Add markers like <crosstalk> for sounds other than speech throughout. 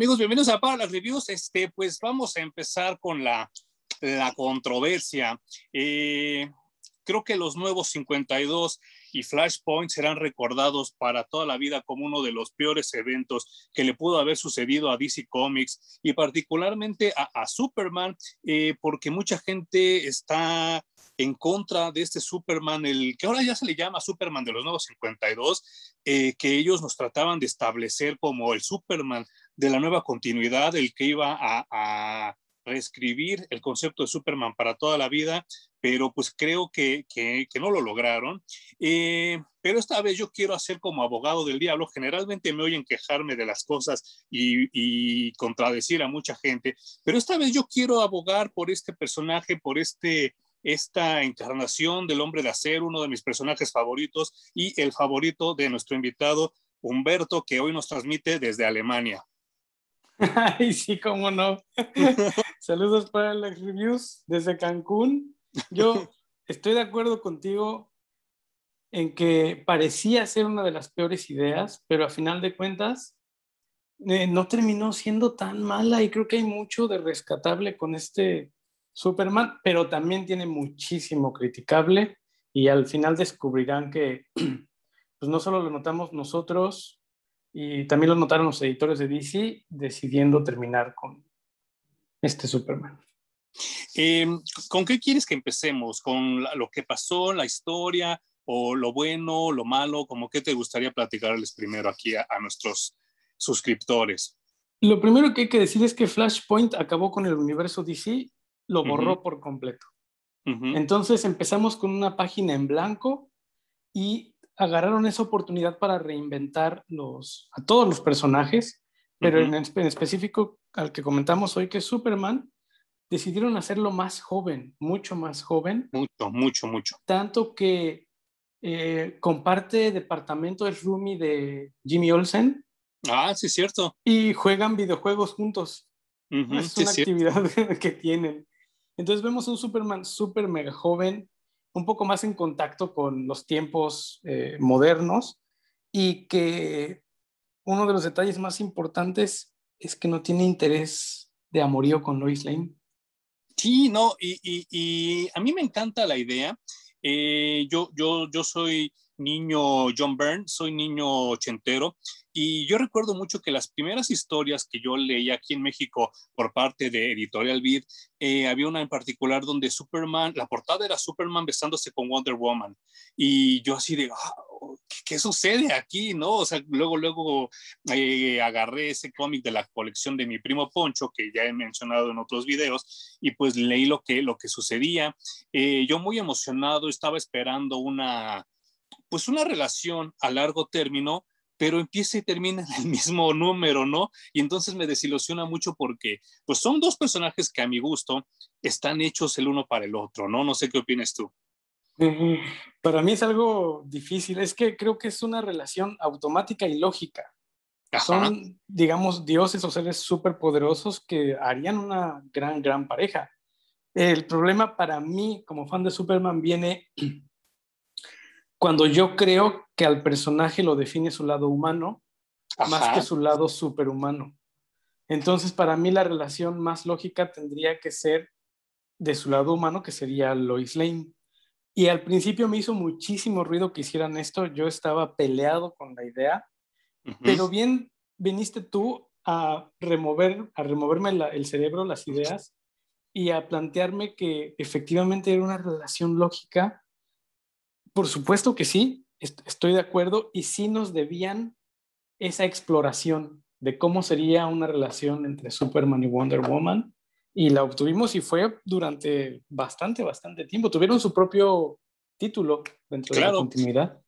Amigos, bienvenidos a Para las Reviews. Este, pues vamos a empezar con la, la controversia. Eh, creo que los nuevos 52 y Flashpoint serán recordados para toda la vida como uno de los peores eventos que le pudo haber sucedido a DC Comics y particularmente a, Superman, eh, porque mucha gente está en contra de este Superman, el que ahora ya se le llama Superman de los nuevos 52, eh, que ellos nos trataban de establecer como el Superman de la nueva continuidad, el que iba a reescribir el concepto de Superman para toda la vida, pero pues creo que, que, no lo lograron. Eh, pero esta vez yo quiero hacer como abogado del diablo. Generalmente me oyen quejarme de las cosas y, y contradecir a mucha gente, pero esta vez yo quiero abogar por este personaje, por este esta encarnación del hombre de acero, uno de mis personajes favoritos y el favorito de nuestro invitado Humberto, que hoy nos transmite desde Alemania. <laughs> Ay, sí, cómo no. <laughs> Saludos para las reviews desde Cancún. Yo estoy de acuerdo contigo en que parecía ser una de las peores ideas, pero a final de cuentas eh, no terminó siendo tan mala y creo que hay mucho de rescatable con este Superman, pero también tiene muchísimo criticable y al final descubrirán que <clears throat> pues no solo lo notamos nosotros, y también lo notaron los editores de DC decidiendo terminar con este Superman. Em, ¿Con qué quieres que empecemos? ¿Con lo que pasó, la historia, o lo bueno, lo malo? ¿Cómo qué te gustaría platicarles primero aquí a, nuestros suscriptores? Lo primero que hay que decir es que Flashpoint acabó con el universo DC, lo borró por completo. Entonces empezamos con una página en blanco y agarraron esa oportunidad para reinventar los, a todos los personajes, pero en, específico al que comentamos hoy, que es Superman, decidieron hacerlo más joven, mucho más joven. Mucho, mucho, mucho. Tanto que eh, comparte departamento es roomie de Jimmy Olsen. Ah, sí, cierto. Y juegan videojuegos juntos. es una actividad <laughs> que tienen. Entonces vemos un Superman súper mega joven, un poco más en contacto con los tiempos eh, modernos y que uno de los detalles más importantes es que no tiene interés de amorío con Lois Lane. Sí, no, y, a mí me encanta la idea. Eh, yo, yo, yo soy niño John Byrne, soy niño ochentero y yo recuerdo mucho que las primeras historias que yo leía aquí en México por parte de Editorial Beat, eh, había una en particular donde Superman, la portada era Superman besándose con Wonder Woman y yo así de, ah, ¿qué, sucede aquí? ¿No? O sea, luego, luego eh, agarré ese cómic de la colección de mi primo Poncho, que ya he mencionado en otros videos, y pues leí lo que, lo que sucedía. Eh, yo muy emocionado estaba esperando una pues una relación a largo término, pero empieza y termina en el <laughs> mismo número, ¿no? Y entonces me desilusiona mucho porque, pues son dos personajes que a mi gusto están hechos el uno para el otro, ¿no? No sé qué opinas tú. Para mí es algo difícil, es que creo que es una relación automática y lógica. Son, digamos, dioses o seres superpoderosos que harían una gran, gran pareja. El problema para mí, como fan de Superman, viene cuando yo creo que al personaje lo define su lado humano más que su lado superhumano. Entonces, para mí la relación más lógica tendría que ser de su lado humano, que sería Lois Lane. Y al principio me hizo muchísimo ruido que hicieran esto, yo estaba peleado con la idea, pero bien viniste tú a remover, a removerme el cerebro, las ideas, y a plantearme que efectivamente era una relación lógica por supuesto que sí, estoy de acuerdo y sí nos debían esa exploración de cómo sería una relación entre Superman y Wonder Woman y la obtuvimos y fue durante bastante, bastante tiempo. Tuvieron su propio título dentro de la continuidad.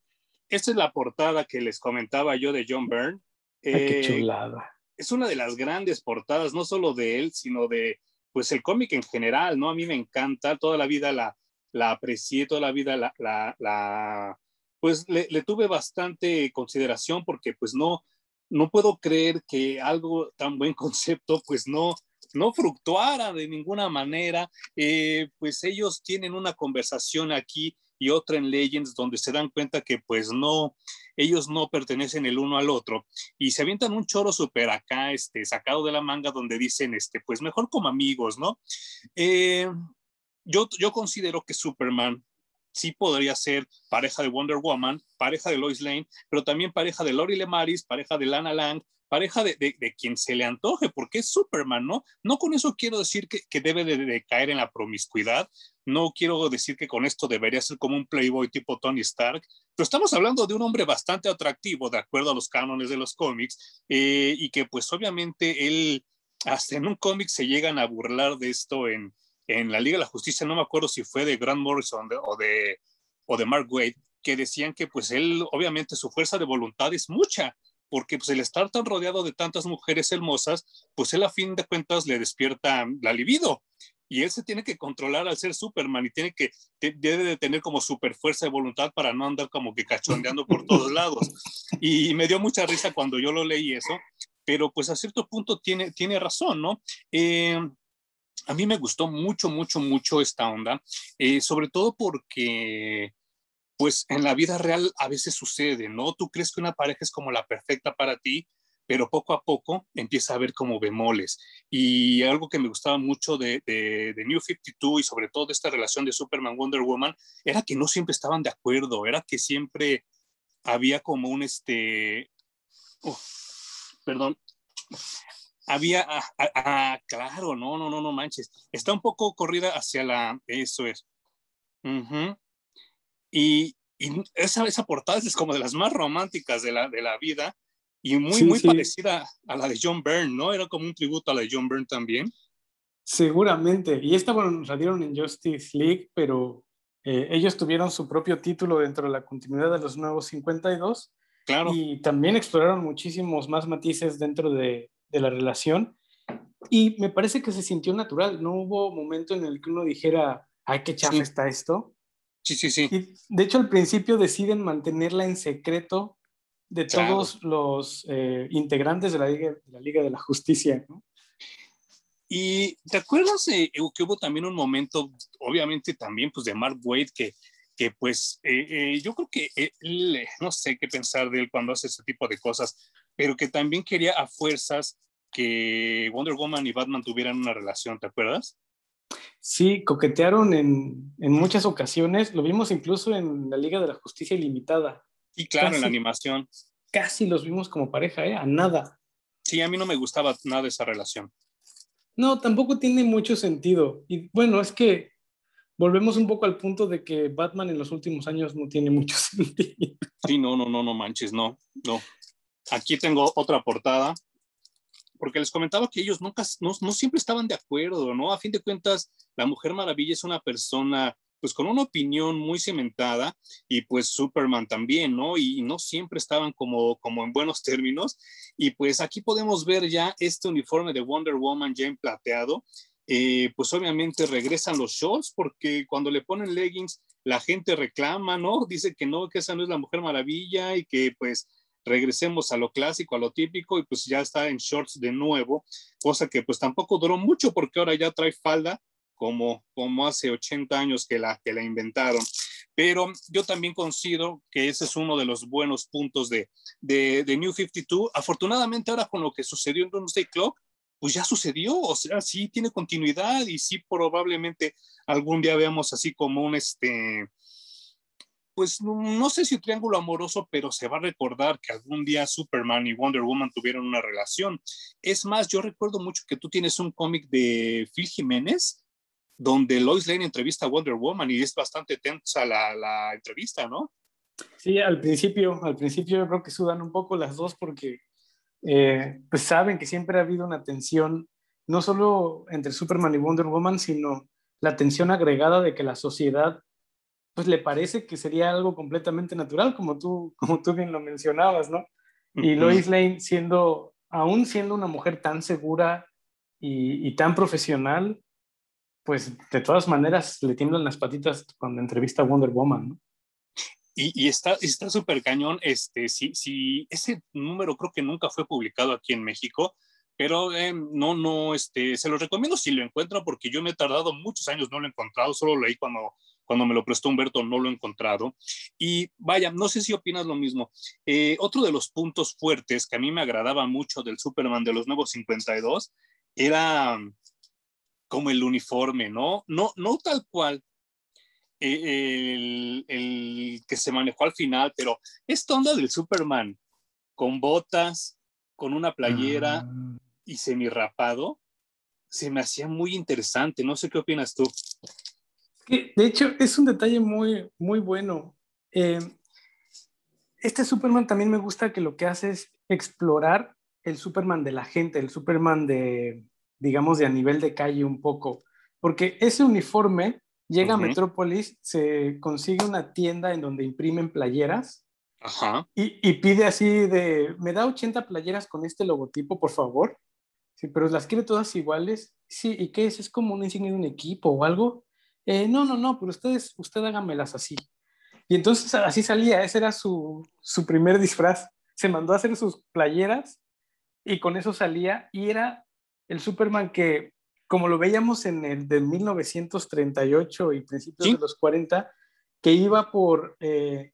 Esta es la portada que les comentaba yo de John Byrne. qué eh, chulada. Es una de las grandes portadas, no solo de él, sino de pues el cómic en general, ¿no? A mí me encanta, toda la vida la, la aprecié toda la vida, la, la, pues le, tuve bastante consideración porque pues no, no puedo creer que algo tan buen <laughs> concepto pues no, no fructuara de ninguna manera. Eh, pues ellos tienen una conversación aquí y otra en Legends donde se dan cuenta que pues no, ellos no pertenecen el uno al otro y se avientan un choro súper acá, este, sacado de la manga donde dicen, este, pues mejor como amigos, ¿no? Eh, yo, considero que Superman sí podría ser pareja de Wonder Woman, pareja de Lois Lane, pero también pareja de Lori Lemaris, pareja de Lana Lang, pareja de, quien se le antoje, porque es Superman, ¿no? No con eso quiero decir que, que debe de, caer en la promiscuidad, no quiero decir que con esto debería ser como un playboy tipo Tony Stark, pero estamos hablando de un hombre bastante atractivo, de acuerdo a los cánones de los cómics, eh, y que pues obviamente él, hasta en un cómic se llegan a burlar de esto en, en la Liga de la Justicia, no me acuerdo si fue de Grant Morrison o, de, o de Mark Wade, que decían que pues él, obviamente su fuerza de voluntad es mucha, porque pues el estar tan rodeado de tantas mujeres hermosas, pues él a fin de cuentas le despierta la libido. Y él se tiene que controlar al ser Superman y tiene que, debe de tener como super fuerza de voluntad para no andar como que cachondeando por todos <laughs> lados. Y me dio mucha risa cuando yo lo leí eso, pero pues a cierto punto tiene, tiene razón, ¿no? Eh, a mí me gustó mucho, mucho, mucho esta onda, eh, sobre todo porque, pues en la vida real a veces sucede, ¿no? Tú crees que una pareja es como la perfecta para ti, pero poco a poco empieza a ver como bemoles. Y algo que me gustaba mucho de, de, New 52 y sobre todo de esta relación de Superman Wonder Woman era que no siempre estaban de acuerdo, era que siempre había como un este, perdón, había, ah, ah, ah, claro, no, no, no, no manches. Está un poco corrida hacia la, eso es. Y, y esa, esa, portada es como de las más románticas de la, de la vida y muy, muy parecida a la de John Byrne, ¿no? Era como un tributo a la de John Byrne también. Seguramente. Y esta, bueno, salieron en Justice League, pero eh, ellos tuvieron su propio título dentro de la continuidad de los nuevos 52. Claro. Y también exploraron muchísimos más matices dentro de, de la relación. Y me parece que se sintió natural, no hubo momento en el que uno dijera, ay, qué chafa está esto. Sí, sí, sí. Y de hecho, al principio deciden mantenerla en secreto de todos los eh, integrantes de la, Liga, de la Liga de la Justicia, ¿no? Y te acuerdas que hubo también un momento, obviamente también, pues de Mark Wade, que, que pues eh, eh, yo creo que él, no sé qué pensar de él cuando hace ese tipo de cosas, pero que también quería a fuerzas que Wonder Woman y Batman tuvieran una relación, ¿te acuerdas? Sí, coquetearon en, en muchas ocasiones, lo vimos incluso en la Liga de la Justicia Ilimitada. Y claro, en la animación. Casi los vimos como pareja, ¿eh? A nada. Sí, a mí no me gustaba nada esa relación. No, tampoco tiene mucho sentido. Y bueno, es que volvemos un poco al punto de que Batman en los últimos años no tiene mucho <laughs> sentido. Sí, no, no, no, no manches, no, no. Aquí tengo otra portada, porque les comentaba que ellos nunca, no, siempre estaban de acuerdo, ¿no? A fin de cuentas, la Mujer Maravilla es una persona pues con una opinión muy cimentada y pues Superman también, ¿no? Y, no siempre estaban como, como en buenos <laughs> términos. Y pues aquí podemos ver ya este uniforme de Wonder Woman ya en plateado. Eh, pues obviamente regresan los shorts porque cuando le ponen leggings la gente reclama, ¿no? Dice que no, que esa no es la Mujer Maravilla y que pues regresemos a lo clásico, a lo típico, y pues ya está en shorts de nuevo, cosa que pues tampoco duró mucho porque ahora ya trae falda como, como hace 80 años que la, que la inventaron. Pero yo también considero que ese es uno de los buenos puntos de, de, de New 52. Afortunadamente ahora con lo que sucedió en Doomsday Clock, pues ya sucedió, o sea, sí tiene continuidad y sí probablemente algún día veamos así como un, este, pues no, sé si triángulo amoroso, pero se va a recordar que algún día Superman y Wonder Woman tuvieron una relación. Es más, yo recuerdo mucho que tú tienes un cómic de Phil Jiménez, donde Lois Lane entrevista a Wonder Woman y es bastante tensa la, la entrevista, ¿no? Sí, al principio, al principio yo creo que sudan un poco las dos porque eh, pues saben que siempre ha habido una tensión, no solo entre Superman y Wonder Woman, sino la tensión agregada de que la sociedad pues le parece que sería algo completamente natural, como tú, como tú bien lo mencionabas, ¿no? Y Lois Lane siendo, aún siendo una mujer tan segura y, tan profesional, pues de todas maneras le tiemblan las patitas cuando entrevista a Wonder Woman, ¿no? Y, y, está súper cañón, este, si, si ese número creo que nunca fue publicado aquí en México, pero eh, no, no, este, se lo recomiendo si lo encuentran porque yo me he tardado muchos años, no lo he encontrado, solo leí cuando cuando me lo prestó Humberto no lo he encontrado. Y vaya, no sé si opinas lo mismo. Eh, otro de los puntos fuertes que a mí me agradaba mucho del Superman de los nuevos 52 era como el uniforme, ¿no? No, no tal cual eh, el, el, que se manejó al final, pero esta onda del Superman con botas, con una playera ah. y semirrapado, se me hacía muy interesante. No sé qué opinas tú. De hecho, es un detalle muy, muy bueno. Eh, este Superman también me gusta que lo que hace es explorar el Superman de la gente, el Superman de, digamos, de a nivel de calle un poco. Porque ese uniforme llega a Metrópolis, se consigue una tienda en donde imprimen playeras Y, y, pide así de, me da 80 playeras con este logotipo, por favor. Sí, pero las quiere todas iguales. Sí, ¿y qué es? ¿Es como una insignia de un equipo o algo? Eh, no, no, no, pero ustedes, usted hágamelas así. Y entonces así salía, ese era su, su primer disfraz. Se mandó a hacer sus playeras y con eso salía y era el Superman que, como lo veíamos en el de 1938 y principios de los 40, que iba por, eh,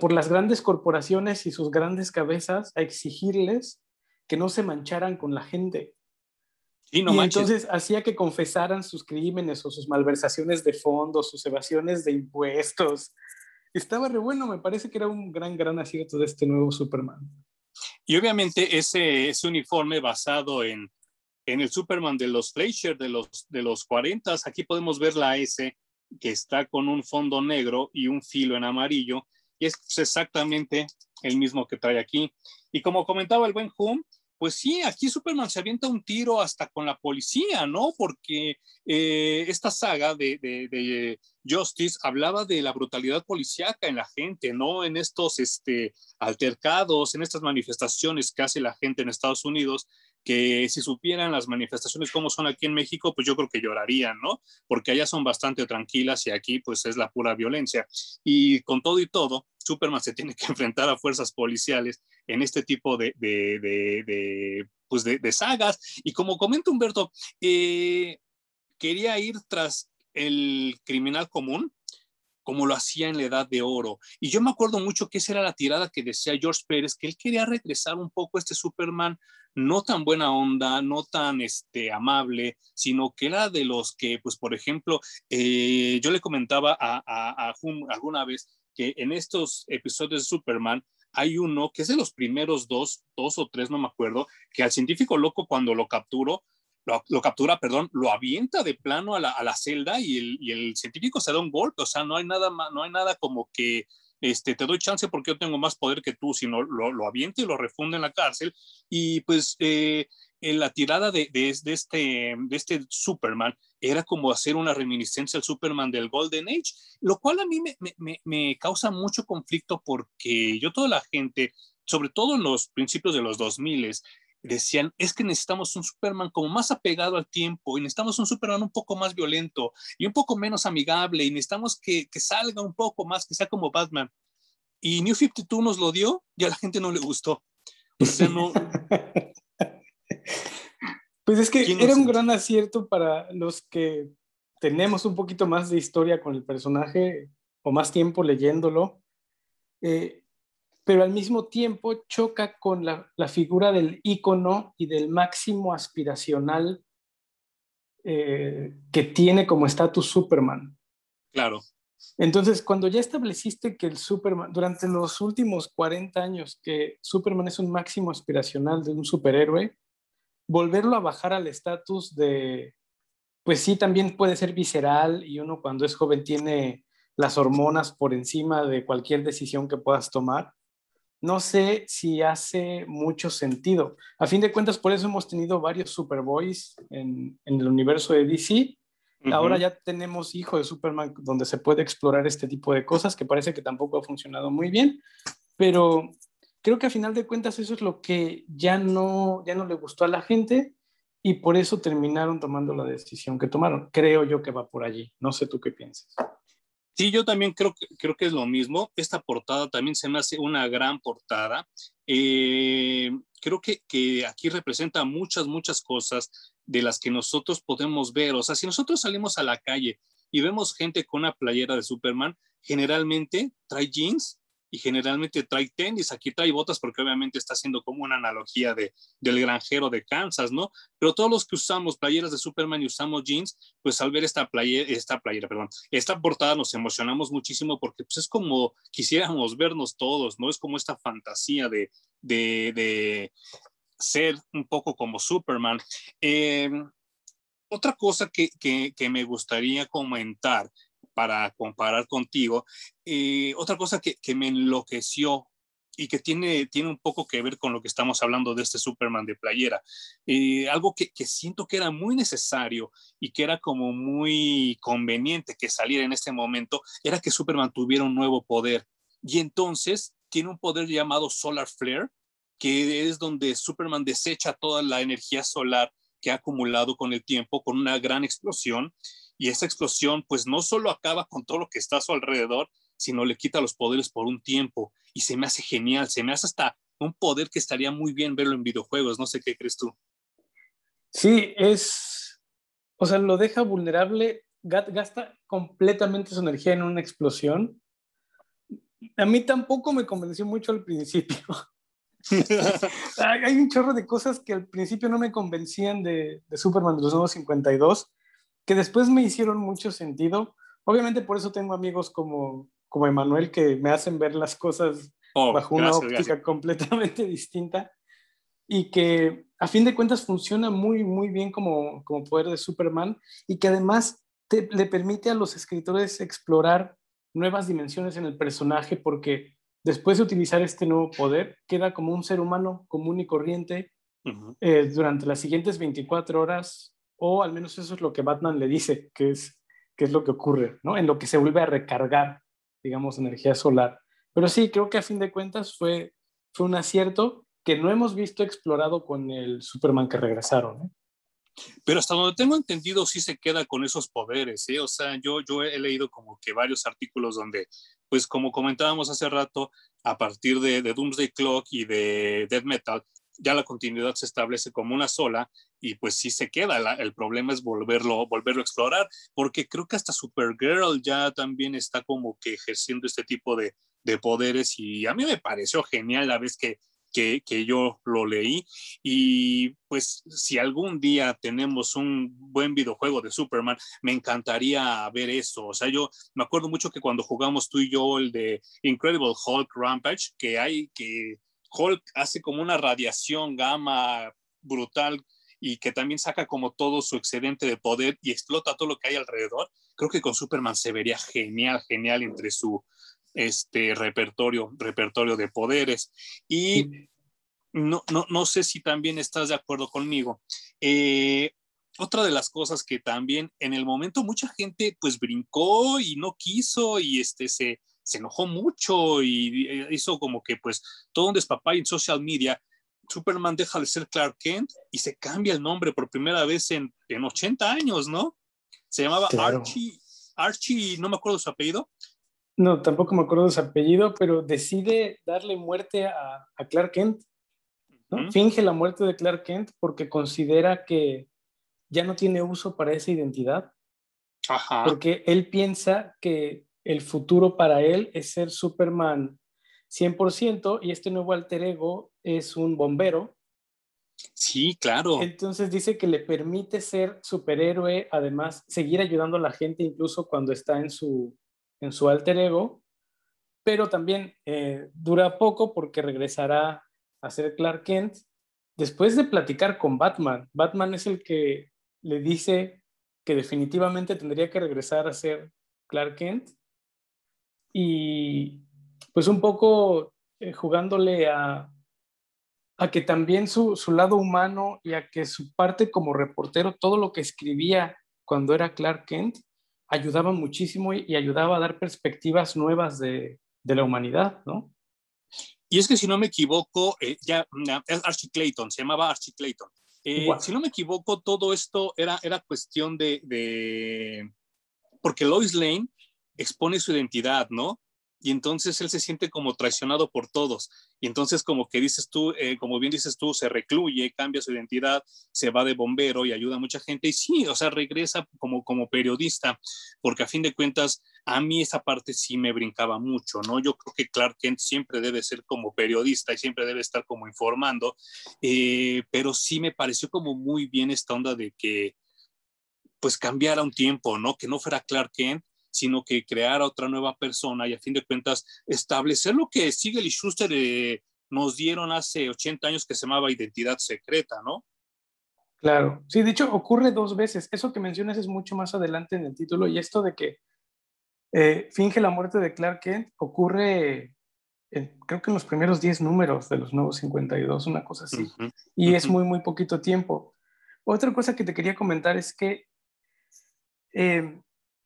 por las grandes corporaciones y sus grandes cabezas a exigirles que no se mancharan con la gente. Y, no y entonces hacía que confesaran sus crímenes o sus malversaciones de fondos, sus evasiones de impuestos. Estaba re bueno, me parece que era un gran, gran acierto de este nuevo Superman. Y obviamente ese, ese uniforme basado en, en el Superman de los Fleischer de los, de los 40, aquí podemos ver la S que está con un fondo negro y un filo en amarillo, y es exactamente el mismo que trae aquí. Y como comentaba el buen Hum, pues sí, aquí Superman se avienta un tiro hasta con la policía, ¿no? Porque eh, esta saga de, Justice hablaba de la brutalidad policíaca en la gente, ¿no? En estos este, altercados, en estas manifestaciones que hace la gente en Estados Unidos, que si supieran las manifestaciones como son aquí en México, pues yo creo que llorarían, ¿no? Porque allá son bastante tranquilas y aquí pues es la pura violencia. Y con todo y todo, Superman se tiene que <laughs> enfrentar a fuerzas policiales en este tipo de, de, pues de, sagas. Y como comenta Humberto, eh, quería ir tras el criminal común como lo hacía en la Edad de Oro. Y yo me acuerdo mucho que esa era la tirada que decía George Pérez, que él quería regresar un poco a este Superman no tan buena onda, no tan este, amable, sino que era de los que, pues, por ejemplo, eh, yo le comentaba a, a, a Hum alguna vez que en estos episodios de Superman hay uno que es de los primeros dos, dos o tres, no me acuerdo, que al científico loco cuando lo capturo, lo, captura, perdón, lo avienta de plano a la, celda y el, científico se da un golpe, o sea, no hay nada, no hay nada como que este, te doy chance porque yo tengo más poder que tú, sino lo, avienta y lo refunde en la cárcel. Y pues eh, en la tirada de, este, de este Superman era como hacer una reminiscencia al Superman del Golden Age, lo cual a mí me, me, me causa mucho conflicto porque yo toda la gente, sobre todo en los principios de los 2000, decían, es que necesitamos un Superman como más apegado al tiempo y necesitamos un Superman un poco más violento y un poco menos amigable y necesitamos que, que salga un poco más, que sea como Batman. Y New 52 nos lo dio y a la gente no le gustó. O sea, no... <laughs> pues es que era un gran acierto para los que tenemos un poquito más de historia con el personaje o más tiempo leyéndolo. Eh, pero al mismo tiempo choca con la, figura del ícono y del máximo aspiracional eh, que tiene como estatus Superman. Claro. Entonces, cuando ya estableciste que el Superman, durante los últimos 40 años, que Superman es un máximo aspiracional de un superhéroe, volverlo a bajar al estatus de, pues sí, también puede ser visceral y uno cuando es joven tiene las hormonas por encima de cualquier decisión que puedas tomar no sé si hace mucho sentido. A fin de cuentas, por eso hemos tenido varios Superboys en, en el universo de DC. Ahora ya tenemos Hijo de Superman donde se puede explorar este tipo de cosas, que parece que tampoco ha funcionado muy bien, pero creo que a final de cuentas eso es lo que ya no, ya no le gustó a la gente y por eso terminaron tomando la decisión que tomaron. Creo yo que va por allí. No sé tú qué piensas. Sí, yo también creo, creo que es lo mismo. Esta portada también se me hace una gran portada. Eh, creo que, que, aquí representa muchas, muchas cosas de las que nosotros podemos ver. O sea, si nosotros salimos a la calle y vemos gente con una playera de Superman, generalmente trae jeans y generalmente trae tenis, aquí trae botas porque obviamente está haciendo como una analogía de, del granjero de Kansas, ¿no? Pero todos los que usamos playeras de Superman y usamos jeans, pues al ver esta playera, esta playera, perdón, esta portada nos emocionamos muchísimo porque pues es como quisiéramos vernos todos, ¿no? Es como esta fantasía de, de, de ser un poco como Superman. Eh, otra cosa que, que, que, me gustaría comentar para comparar contigo, eh, otra cosa que, me enloqueció y que tiene, tiene un poco que ver con lo que estamos hablando de este Superman de playera, eh, algo que, que, siento que era muy necesario y que era como muy conveniente que saliera en este momento, era que Superman tuviera un nuevo poder. Y entonces tiene un poder llamado Solar Flare, que es donde Superman desecha toda la energía solar que ha acumulado con el tiempo con una gran explosión y esa explosión pues no solo acaba con todo lo que está a su alrededor, sino le quita los poderes por un tiempo y se me hace genial, se me hace hasta un poder que estaría muy bien verlo en videojuegos, no sé qué crees tú. Sí, es, o sea, lo deja vulnerable, gasta completamente su energía en una explosión. A mí tampoco me convenció mucho al principio. <laughs> Hay un chorro de cosas que al principio no me convencían de, de Superman de los nuevos 52, que después me hicieron mucho sentido. Obviamente por eso tengo amigos como, como Emanuel que me hacen ver las cosas oh, bajo una óptica completamente <laughs> distinta y que a fin de cuentas funciona muy, muy bien como, como poder de Superman y que además te, le permite a los escritores explorar nuevas dimensiones en el personaje porque después de utilizar este nuevo poder, queda como un ser humano común y corriente eh, durante las siguientes 24 horas, o al menos eso es lo que Batman le dice, que es, que es lo que ocurre, ¿no? En lo que se vuelve a recargar, digamos, energía solar. Pero sí, creo que a fin de cuentas fue, fue un acierto que no hemos visto explorado con el Superman que regresaron. ¿eh? Pero hasta donde tengo entendido, sí se queda con esos poderes, ¿eh? O sea, yo, yo he leído como que varios artículos donde, pues como comentábamos hace rato, a partir de, de Doomsday Clock y de Death Metal, ya la continuidad se establece como una sola y pues sí se queda. el problema es volverlo, volverlo a explorar, porque creo que hasta Supergirl ya también está como que ejerciendo este tipo de, de poderes y a mí me pareció genial la vez que que, que, yo lo leí. Y pues si algún día tenemos un buen videojuego de Superman, me encantaría ver eso. O sea, yo me acuerdo mucho que cuando jugamos tú y yo el de Incredible Hulk Rampage, que hay que Hulk hace como una radiación gamma brutal y que también saca como todo su excedente de poder y explota todo lo que hay alrededor. Creo que con Superman se vería genial, genial entre su, este repertorio, repertorio de poderes. Y no, no, no sé si también estás de acuerdo conmigo. Eh, otra de las cosas que también en el momento mucha gente pues brincó y no quiso y este se, se enojó mucho y eh, hizo como que pues todo un despapay en social media. Superman deja de ser Clark Kent y se cambia el nombre por primera vez en, en 80 años, ¿no? Se llamaba Archie, Archie, no me acuerdo su apellido, no, tampoco me acuerdo su apellido, pero decide darle muerte a, Clark Kent. ¿no? Finge la muerte de Clark Kent porque considera que ya no tiene uso para esa identidad. Ajá. Porque él piensa que el futuro para él es ser Superman 100% y este nuevo alter ego es un bombero. Sí, claro. Entonces dice que le permite ser superhéroe, además seguir ayudando a la gente incluso cuando está en su, en su alter ego, pero también eh, dura poco porque regresará a ser Clark Kent después de platicar con Batman. Batman es el que le dice que definitivamente tendría que regresar a ser Clark Kent y pues un poco eh, jugándole a, a que también su, su, lado humano y a que su parte como reportero, todo lo que escribía cuando era Clark Kent, ayudaba muchísimo y, ayudaba a dar perspectivas nuevas de, de, la humanidad, ¿no? Y es que si no me equivoco, eh, ya es Archie Clayton, se llamaba Archie Clayton. Eh, si no me equivoco, todo esto era, era cuestión de, de, porque Lois Lane expone su identidad, ¿no? Y entonces él se siente como traicionado por todos. Y entonces como que dices tú, eh, como bien dices tú, se recluye, cambia su identidad, se va de bombero y ayuda a mucha gente. Y sí, o sea, regresa como, como periodista, porque a fin de cuentas, a mí esa parte sí me brincaba mucho, ¿no? Yo creo que Clark Kent siempre debe ser como periodista y siempre debe estar como informando, eh, pero sí me pareció como muy bien esta onda de que pues cambiara un tiempo, ¿no? Que no fuera Clark Kent, sino que crear a otra nueva persona y a fin de cuentas establecer lo que Siegel y Schuster eh, nos dieron hace 80 años que se llamaba identidad secreta, ¿no? Claro, sí, de hecho ocurre dos veces. Eso que mencionas es mucho más adelante en el título y esto de que eh, finge la muerte de Clark Kent ocurre, creo que en los primeros 10 números de los nuevos 52, una cosa así. y es muy, muy poquito tiempo. Otra cosa que te quería comentar es que eh,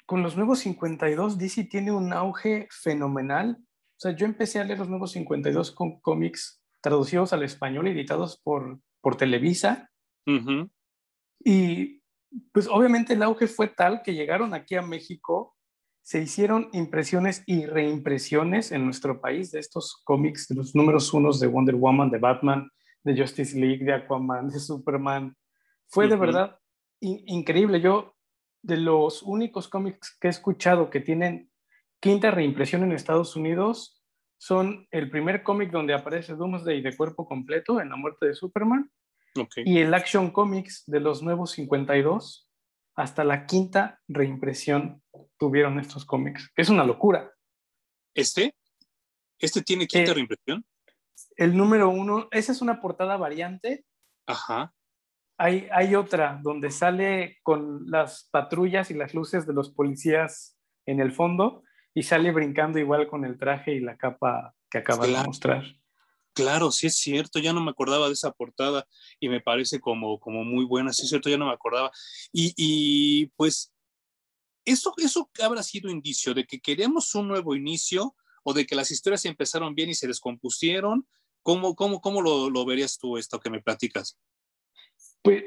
con los nuevos 52, DC tiene un auge fenomenal. O sea, yo empecé a leer los nuevos 52 con cómics traducidos al español, editados por, por Televisa. Y pues obviamente el auge fue tal que llegaron aquí a México, se hicieron impresiones y reimpresiones en nuestro país de estos cómics, de los números unos de Wonder Woman, de Batman, de Justice League, de Aquaman, de Superman. Fue de verdad increíble. Yo de los únicos cómics que he escuchado que tienen quinta reimpresión en Estados Unidos son el primer cómic donde aparece Doomsday de cuerpo completo en la muerte de Superman y el Action Comics de los nuevos 52 hasta la quinta reimpresión tuvieron estos cómics. Es una locura. ¿Este? ¿Este tiene quinta eh, reimpresión? El número uno, esa es una portada variante. Ajá. Hay, otra donde sale con las patrullas y las luces de los policías en el fondo y sale brincando igual con el traje y la capa que acaba de mostrar. Claro, sí es cierto, ya no me acordaba de esa portada y me parece como, como muy buena, sí es cierto, ya no me acordaba. Y, pues, ¿eso, ¿eso habrá sido indicio de que queremos un nuevo inicio o de que las historias empezaron bien y se descompusieron? ¿Cómo, cómo, cómo lo, lo verías tú esto que me platicas? Pues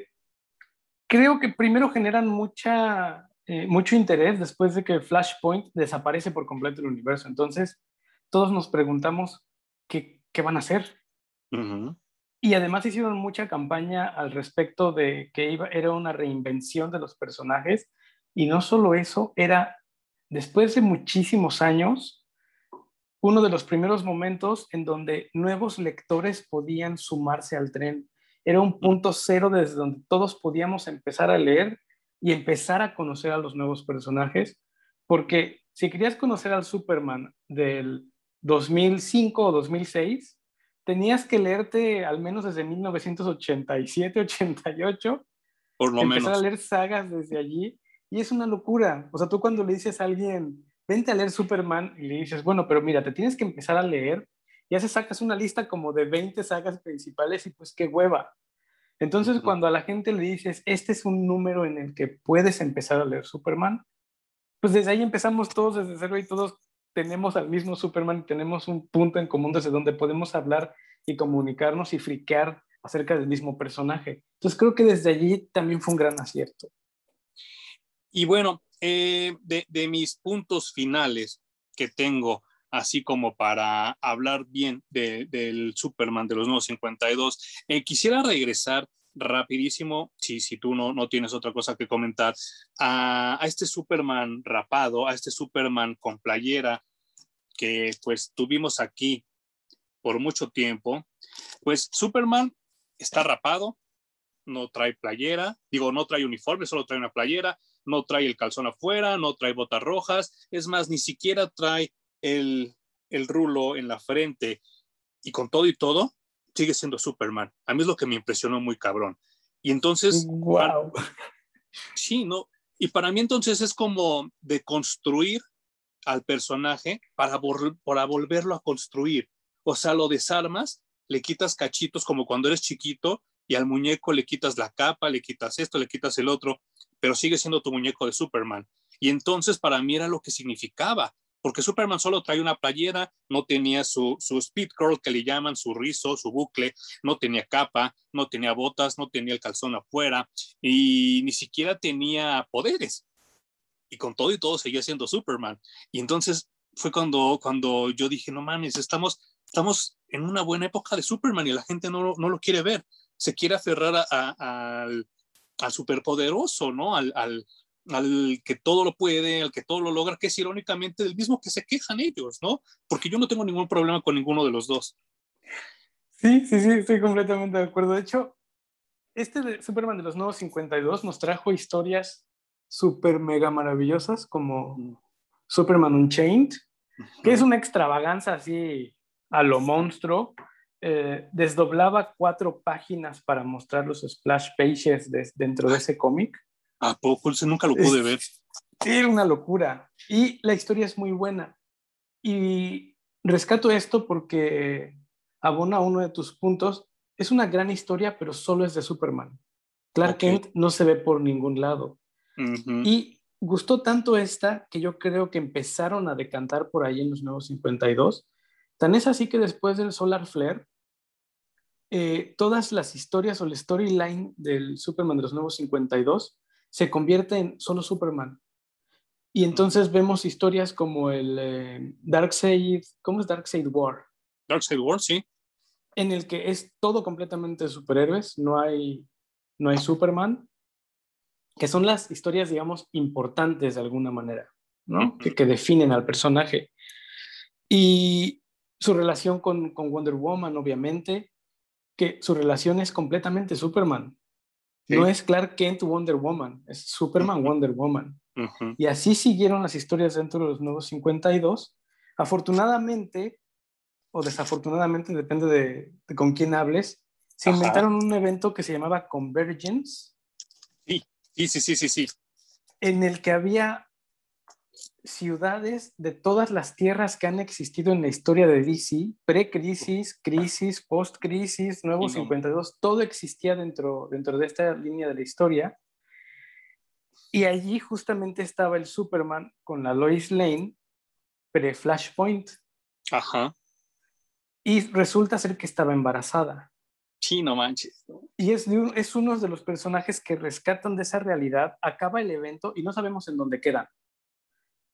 creo que primero generan mucha, eh, mucho interés después de que Flashpoint desaparece por completo del universo. Entonces, todos nos preguntamos qué, qué van a hacer. Y además hicieron mucha campaña al respecto de que iba, era una reinvención de los personajes. Y no solo eso, era después de muchísimos años, uno de los primeros momentos en donde nuevos lectores podían sumarse al tren era un punto cero desde donde todos podíamos empezar a leer y empezar a conocer a los nuevos personajes, porque si querías conocer al Superman del 2005 o 2006, tenías que leerte al menos desde 1987, 88, por lo empezar a leer sagas desde allí, y es una locura. O sea, tú cuando le dices a alguien, vente a leer Superman, y le dices, bueno, pero mira, te tienes que empezar a leer ya se sacas una lista como de 20 sagas principales y pues qué hueva. Entonces, cuando a la gente le dices, este es un número en el que puedes empezar a leer Superman, pues desde ahí empezamos todos desde cero y todos tenemos al mismo Superman y tenemos un punto en común desde donde podemos hablar y comunicarnos y friquear acerca del mismo personaje. Entonces, creo que desde allí también fue un gran acierto. Y bueno, eh, de, de mis puntos finales que tengo así como para hablar bien del Superman de los nuevos 52. Eh, quisiera regresar rapidísimo, si, si tú no, no tienes otra cosa que comentar, a, a, este Superman rapado, a este Superman con playera que pues tuvimos aquí por mucho tiempo. Pues Superman está rapado, no trae playera, digo, no trae uniforme, solo trae una playera, no trae el calzón afuera, no trae botas rojas, es más, ni siquiera trae el, rulo en la frente y con todo y todo, sigue siendo Superman. A mí es lo que me impresionó muy cabrón. Y entonces, wow. <laughs> sí, ¿no? Y para mí entonces es como de construir al personaje para, para volverlo a construir. O sea, lo desarmas, le quitas cachitos como cuando eres chiquito y al muñeco le quitas la capa, le quitas esto, le quitas el otro, pero sigue siendo tu muñeco de Superman. Y entonces para mí era lo que significaba porque Superman solo trae una playera, no tenía su, su speed curl que le llaman, su rizo, su bucle, no tenía capa, no tenía botas, no tenía el calzón afuera y ni siquiera tenía poderes. Y con todo y todo seguía siendo Superman. Y entonces fue cuando, cuando yo dije, no mames, estamos, estamos en una buena época de Superman y la gente no, no lo quiere ver. Se quiere aferrar al, al superpoderoso, ¿no? Al, al, al, que todo lo puede, al que todo lo logra, que es irónicamente del mismo que se quejan ellos, ¿no? Porque yo no tengo ningún problema con ninguno de los dos. Sí, sí, sí, estoy completamente de acuerdo. De hecho, este de Superman de los nuevos 52 nos trajo historias súper mega maravillosas como Superman Unchained, que es una extravaganza así a lo monstruo. Eh, desdoblaba cuatro páginas para mostrar los splash pages dentro de ese cómic. ¿A poco? Nunca lo pude ver. Era una locura. Y la historia es muy buena. Y rescato esto porque abona uno de tus puntos. Es una gran historia, pero solo es de Superman. Clark Kent no se ve por ningún lado. Y gustó tanto esta que yo creo que empezaron a decantar por ahí en los nuevos 52. Tan es así que después del Solar Flare, eh, todas las historias o la storyline del Superman de los nuevos 52 se convierte en solo Superman. Y entonces vemos historias como el eh, Darkseid, ¿cómo es Darkseid War? Darkseid War, sí. En el que es todo completamente superhéroes, no hay, no hay Superman, que son las historias, digamos, importantes de alguna manera, ¿no? que, que, definen al personaje. Y su relación con, con Wonder Woman, obviamente, que su relación es completamente Superman. No es Clark Kent Wonder Woman, es Superman Wonder Woman. Y así siguieron las historias dentro de los nuevos 52. Afortunadamente, o desafortunadamente, depende de, con quién hables, se inventaron un evento que se llamaba Convergence. Sí, sí, sí, sí, sí. En el que había ciudades de todas las tierras que han existido en la historia de DC, pre-crisis, crisis, post-crisis, nuevo 52, todo existía dentro, dentro de esta línea de la historia. Y allí justamente estaba el Superman con la Lois Lane pre-Flashpoint. Ajá. Y resulta ser que estaba embarazada. Sí, no manches. Y es, es uno de los personajes que rescatan de esa realidad. Acaba el evento y no sabemos en dónde quedan.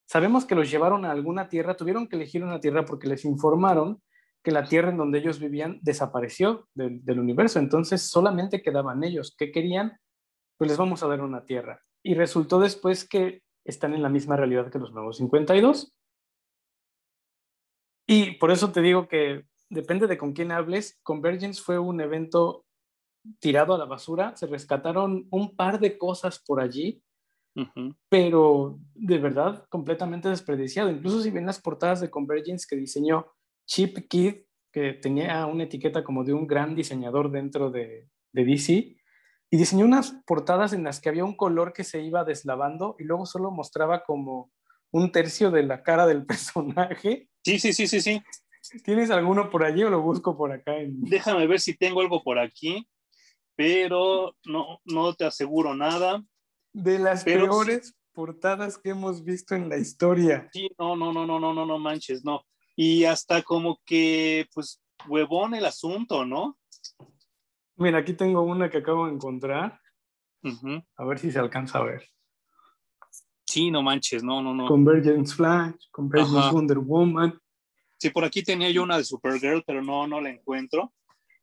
Sabemos que los llevaron a alguna tierra, tuvieron que elegir una tierra porque les informaron que la tierra en donde ellos vivían desapareció del, universo, entonces solamente quedaban ellos. ¿Qué querían? Pues les vamos a dar una tierra. Y resultó después que están en la misma realidad que los nuevos 52. Y por eso te digo que depende de con quién hables. Convergence fue un evento tirado a la basura. Se rescataron un par de cosas por allí pero de verdad completamente desperdiciado. Incluso si ven las portadas de Convergence que diseñó Chip Kid, que tenía una etiqueta como de un gran diseñador dentro de, de DC, y diseñó unas portadas en las que había un color que se iba deslavando y luego solo mostraba como un tercio de la cara del <laughs> personaje. Sí, sí, sí, sí, sí. ¿Tienes alguno por allí o lo busco por acá? Déjame ver si tengo algo por aquí, pero no, no te aseguro nada de las peores portadas que hemos visto en la historia. Sí, no, no, no, no, no, no, no manches, no. Y hasta como que, pues, huevón el asunto, ¿no? Mira, aquí tengo una que acabo de encontrar. A ver si se alcanza a ver. Sí, no manches, no, no, no. Convergence Flash, Convergence Wonder Woman. Sí, por aquí tenía yo una de Supergirl, pero no, no la encuentro.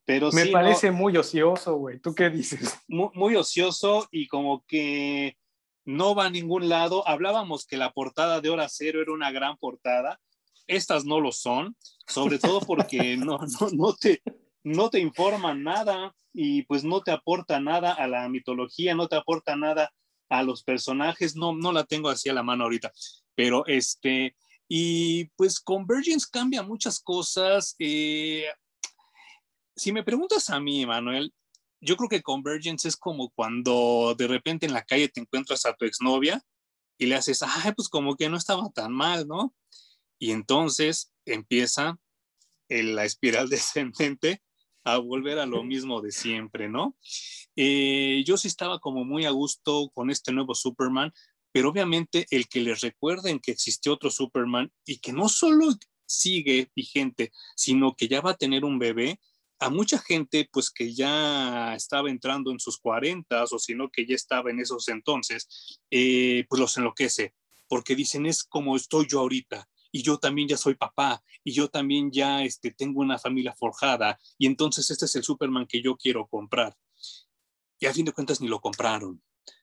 Pero Me parece muy ocioso, güey. ¿Tú qué dices? Muy, ocioso y como que no va a ningún lado. Hablábamos que la portada de Hora Cero era una gran portada. Estas no lo son, sobre todo porque <laughs> no, no, no, te, no te informan nada y pues no te aporta nada a la mitología, no te aporta nada a los personajes. No, no la tengo así a la mano ahorita, pero este, y pues Convergence cambia muchas cosas. Eh, si me preguntas a mí, Manuel, yo creo que Convergence es como cuando de repente en la calle te encuentras a tu exnovia y le haces, ay, pues como que no estaba tan mal, ¿no? Y entonces empieza la espiral <laughs> descendente a volver a lo mismo de siempre, ¿no? Eh, yo sí estaba como muy a gusto con este nuevo Superman, pero obviamente el que les recuerden que existió otro Superman y que no solo sigue vigente, sino que ya va a tener un bebé, a mucha gente, pues que ya estaba entrando en sus cuarentas o sino que ya estaba en esos entonces, eh, pues los enloquece, porque dicen es como estoy yo ahorita. y yo también ya soy papá y yo también ya este, tengo una familia forjada y entonces este es el Superman que yo quiero comprar. Y a fin de cuentas ni lo compraron.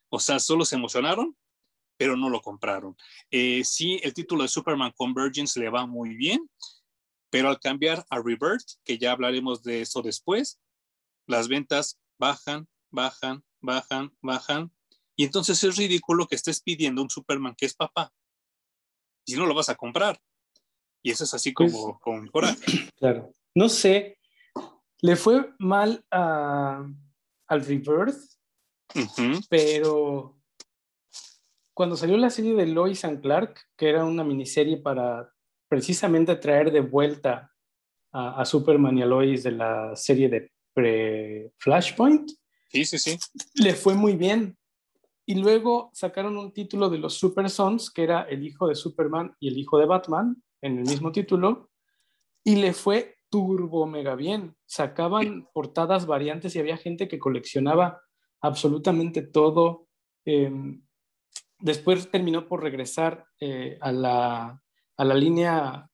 O sea, solo se emocionaron, pero no lo compraron. Eh, sí, el título de Superman Convergence le va muy bien, pero al cambiar a Rebirth, que ya hablaremos de eso después, las ventas bajan, bajan, bajan, bajan. Y entonces es ridículo que estés pidiendo un Superman que es papá. Y no lo vas a comprar. Y eso es así como pues, con coraje. <clears throat> Claro. No sé. Le fue mal a, al Rebirth, pero cuando salió la serie de Lois and Clark, que era una miniserie para precisamente traer de vuelta a, a Superman y a Lois de la serie de pre-Flashpoint, sí, sí, sí. le fue muy bien. Y luego sacaron un título de los Super Sons, que era el hijo de Superman y el hijo de Batman, en el mismo título, y le fue turbo mega bien. Sacaban portadas variantes y había gente que coleccionaba absolutamente todo. Em, después terminó por regresar eh, a, la, a, la, línea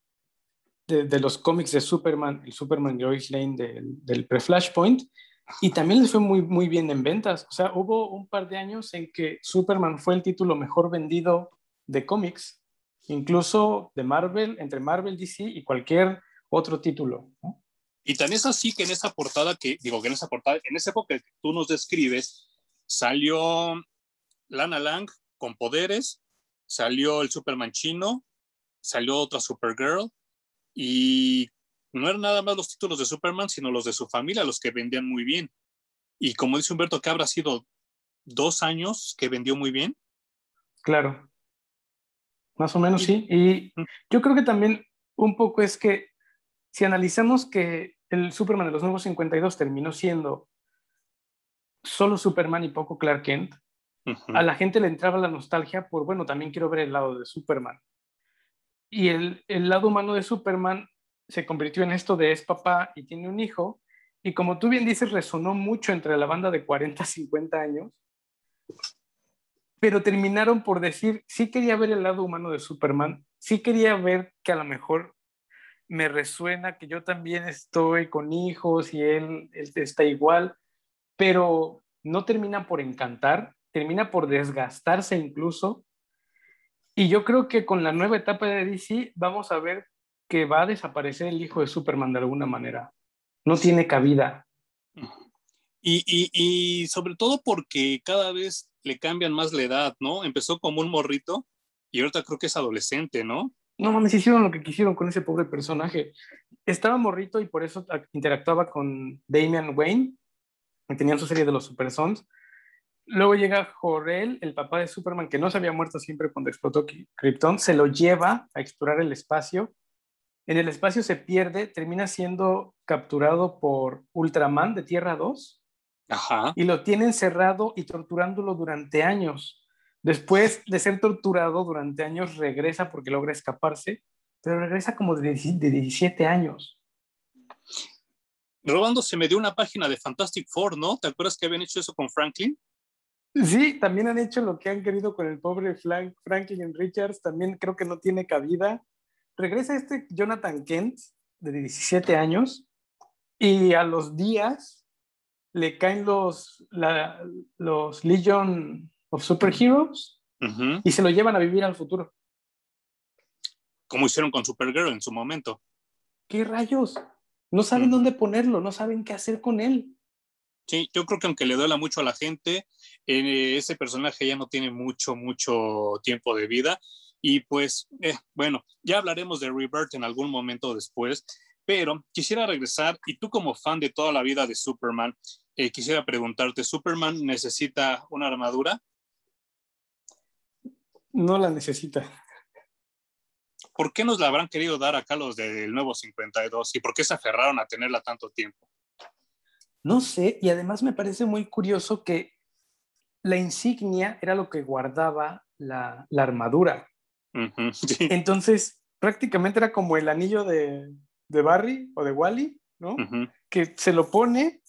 de, los cómics de Superman, el Superman Lois Lane del, del pre-Flashpoint, y también les fue muy, muy bien en ventas. O sea, hubo un par de años en que Superman fue el título mejor vendido de cómics, incluso de Marvel, entre Marvel, DC y cualquier otro título. Y tan es así que en esa portada que, digo que en esa portada, en esa época que tú nos describes, salió Lana Lang con poderes, salió el Superman chino, salió otra Supergirl y no eran nada más los títulos de Superman, sino los de su familia, los que vendían muy bien. Y como dice Humberto, que habrá sido dos años que vendió muy bien. Claro. Más o menos, sí. Y yo creo que también un poco es que si analizamos que el Superman de los nuevos 52 terminó siendo solo Superman y poco Clark Kent, a la gente le entraba la nostalgia por, bueno, también quiero ver el lado de Superman. Y el, el lado humano de Superman se convirtió en esto de es papá y tiene un hijo. Y como tú bien dices, resonó mucho entre la banda de 40 50 años. Pero terminaron por decir, sí quería ver el lado humano de Superman, sí quería ver que a lo mejor me resuena que yo también estoy con hijos y él, él está igual, pero no termina por encantar, termina por desgastarse incluso. Y yo creo que con la nueva etapa de DC vamos a ver que va a desaparecer el hijo de Superman de alguna manera. No tiene cabida. Y, y, y, sobre todo porque cada vez le cambian más la edad, ¿no? Empezó como un morrito y ahorita creo que es adolescente, ¿no? No mames, hicieron lo que quisieron con ese pobre personaje. Estaba morrito y por eso interactuaba con Damian Wayne, que tenían su serie de los Super Sons. Luego llega Jorel, el papá de Superman, que no se había muerto siempre cuando explotó Krypton, se lo lleva a explorar el espacio en el espacio se pierde, termina siendo capturado por Ultraman de Tierra 2 y lo tiene encerrado y torturándolo durante años. Después de ser torturado durante años, regresa porque logra escaparse, pero regresa como de 17 años. Robando se me dio una página de Fantastic Four, ¿no? ¿Te acuerdas que habían hecho eso con Franklin? Sí, también han hecho lo que han querido con el pobre Franklin Richards, también creo que no tiene cabida regresa este Jonathan Kent de 17 años y a los días le caen los, los Legion of Superheroes y se lo llevan a vivir al futuro. Como hicieron con Supergirl en su momento. ¿Qué rayos? No saben dónde ponerlo, no saben qué hacer con él. Sí, yo creo que aunque le duela mucho a la gente, eh, ese personaje ya no tiene mucho, mucho tiempo de vida y pues, eh, bueno, ya hablaremos de Rebirth en algún momento después, pero quisiera regresar y tú como fan de toda la vida de Superman, eh, quisiera preguntarte, ¿Superman necesita una armadura? No la necesita. ¿Por qué nos la habrán querido dar acá los del nuevo 52 y por qué se aferraron a tenerla tanto tiempo? No sé, y además me parece muy curioso que la insignia era lo que guardaba la, la armadura. Entonces, prácticamente era como el anillo de, de Barry o de Wally, ¿no? Que se lo pone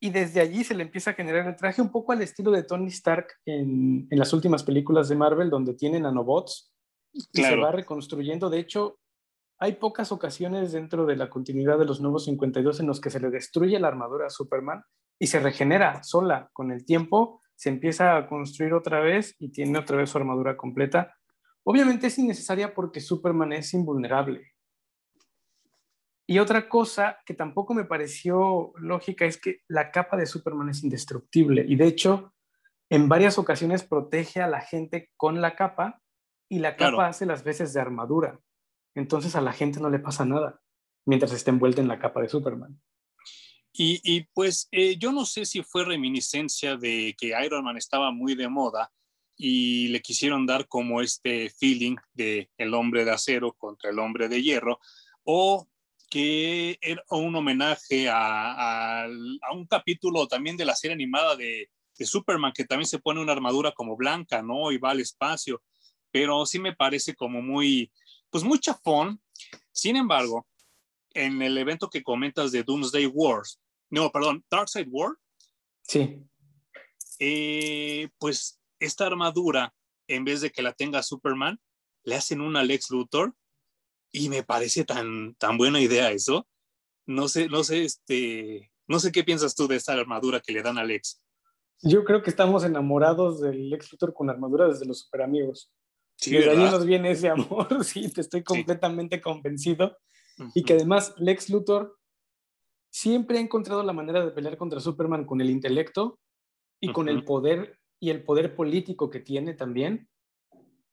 y desde allí se le empieza a generar el traje un poco al estilo de Tony Stark en, en las últimas películas de Marvel, donde tienen nanobots y se va reconstruyendo. De hecho, hay pocas ocasiones dentro de la continuidad de los nuevos 52 en los que se le destruye la armadura a Superman y se regenera sola con el tiempo, se empieza a construir otra vez y tiene otra vez su armadura completa. Obviamente es innecesaria porque Superman es invulnerable. Y otra cosa que tampoco me pareció lógica es que la capa de Superman es indestructible y de hecho en varias ocasiones protege a la gente con la capa y la capa hace las veces de armadura. Entonces a la gente no le pasa nada mientras está envuelta en la capa de Superman. Y, pues eh, yo no sé si fue reminiscencia de que Iron Man estaba muy de moda y le quisieron dar como este feeling de el hombre de acero contra el hombre de hierro, o que era un homenaje a, un capítulo también de la serie animada de, de, Superman, que también se pone una armadura como blanca, ¿no? Y va al espacio, pero sí me parece como muy, pues mucha fun. Sin embargo, en el evento que comentas de Doomsday Wars, no, perdón, Darkseid War. Sí. Eh, pues esta armadura, en vez de que la tenga Superman, le hacen una Lex Luthor y me parece tan, tan buena idea eso. No sé, no sé, este, no sé qué piensas tú de esta armadura que le dan a Lex. Yo creo que estamos enamorados del Lex Luthor con armadura desde los super amigos. Sí, Desde ahí nos viene ese amor, <laughs> sí, te estoy completamente convencido. Y que además Lex Luthor siempre ha encontrado la manera de pelear contra Superman con el intelecto y con el poder y el poder político que tiene también.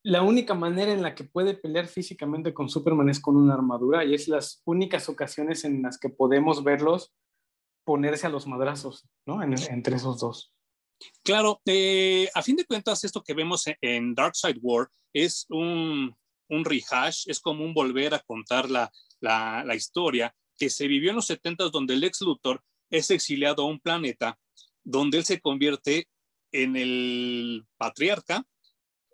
La única manera en la que puede pelear físicamente con Superman es con una armadura y es las únicas ocasiones en las que podemos verlos ponerse a los madrazos, ¿no? entre esos dos. Claro, eh, a fin de cuentas, esto que vemos en, Dark Side War es un, un, rehash, es como un volver a contar la, la, historia que se vivió en los 70 donde el ex Luthor es exiliado a un planeta donde él se convierte en el patriarca.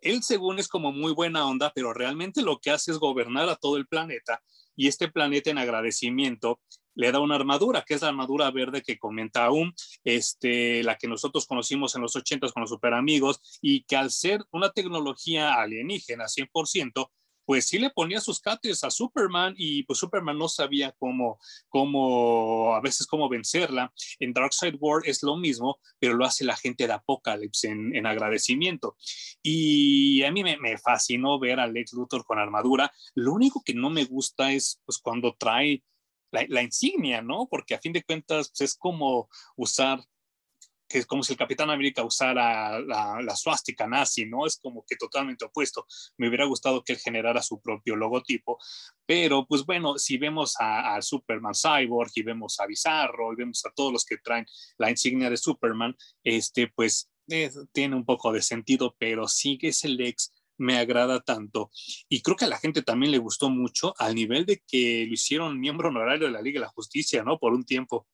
Él según es como muy buena onda, pero realmente lo que hace es gobernar a todo el planeta y este planeta en agradecimiento le da una armadura, que es la armadura verde que comenta aún, este, la que nosotros conocimos en los 80 con los super amigos, y que al ser una tecnología alienígena 100%, pues sí le ponía sus cates a Superman y pues Superman no sabía cómo, cómo, a veces cómo vencerla. En Darkseid War es lo mismo, pero lo hace la gente de Apocalypse en, en agradecimiento. Y a mí me, me, fascinó ver a Lex Luthor con armadura. Lo único que no me gusta es pues cuando trae la, insignia, ¿no? Porque a fin de cuentas pues, es como usar, que es como si el Capitán América usara la, la suástica nazi, ¿no? Es como que totalmente opuesto. Me hubiera gustado que él generara su propio logotipo, pero pues bueno, si vemos a, Superman Cyborg y vemos a Bizarro y vemos a todos los que traen la insignia de Superman, este, pues eh, tiene un poco de sentido, pero sí que es el ex me agrada tanto. Y creo que a la gente también le gustó mucho al nivel de que lo hicieron miembro honorario de la Liga de la Justicia, ¿no? Por un tiempo.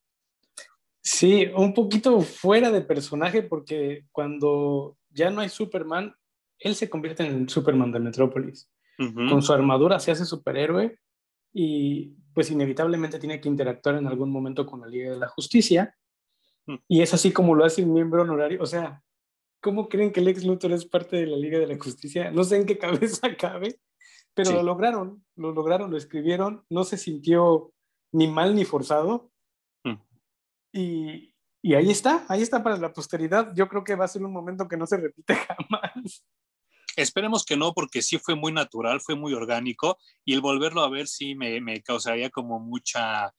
Sí, un poquito fuera de personaje porque cuando ya no hay Superman, él se convierte en el Superman de Metrópolis. Con su armadura se hace superhéroe y pues inevitablemente tiene que interactuar en algún momento con la Liga de la Justicia. Mm. Y es así como lo hace un miembro honorario. O sea, ¿Cómo creen que Lex Luthor es parte de la Liga de la Justicia? No sé en qué <laughs> cabeza cabe, pero lo lograron, lo lograron, lo escribieron, no se sintió ni mal ni forzado. Mm. Y, y, ahí está, ahí está para la posteridad. Yo creo que va a ser un momento que no se repite <laughs> jamás. Esperemos que no, porque sí fue muy natural, fue muy orgánico y el volverlo a ver sí me, me causaría como mucha,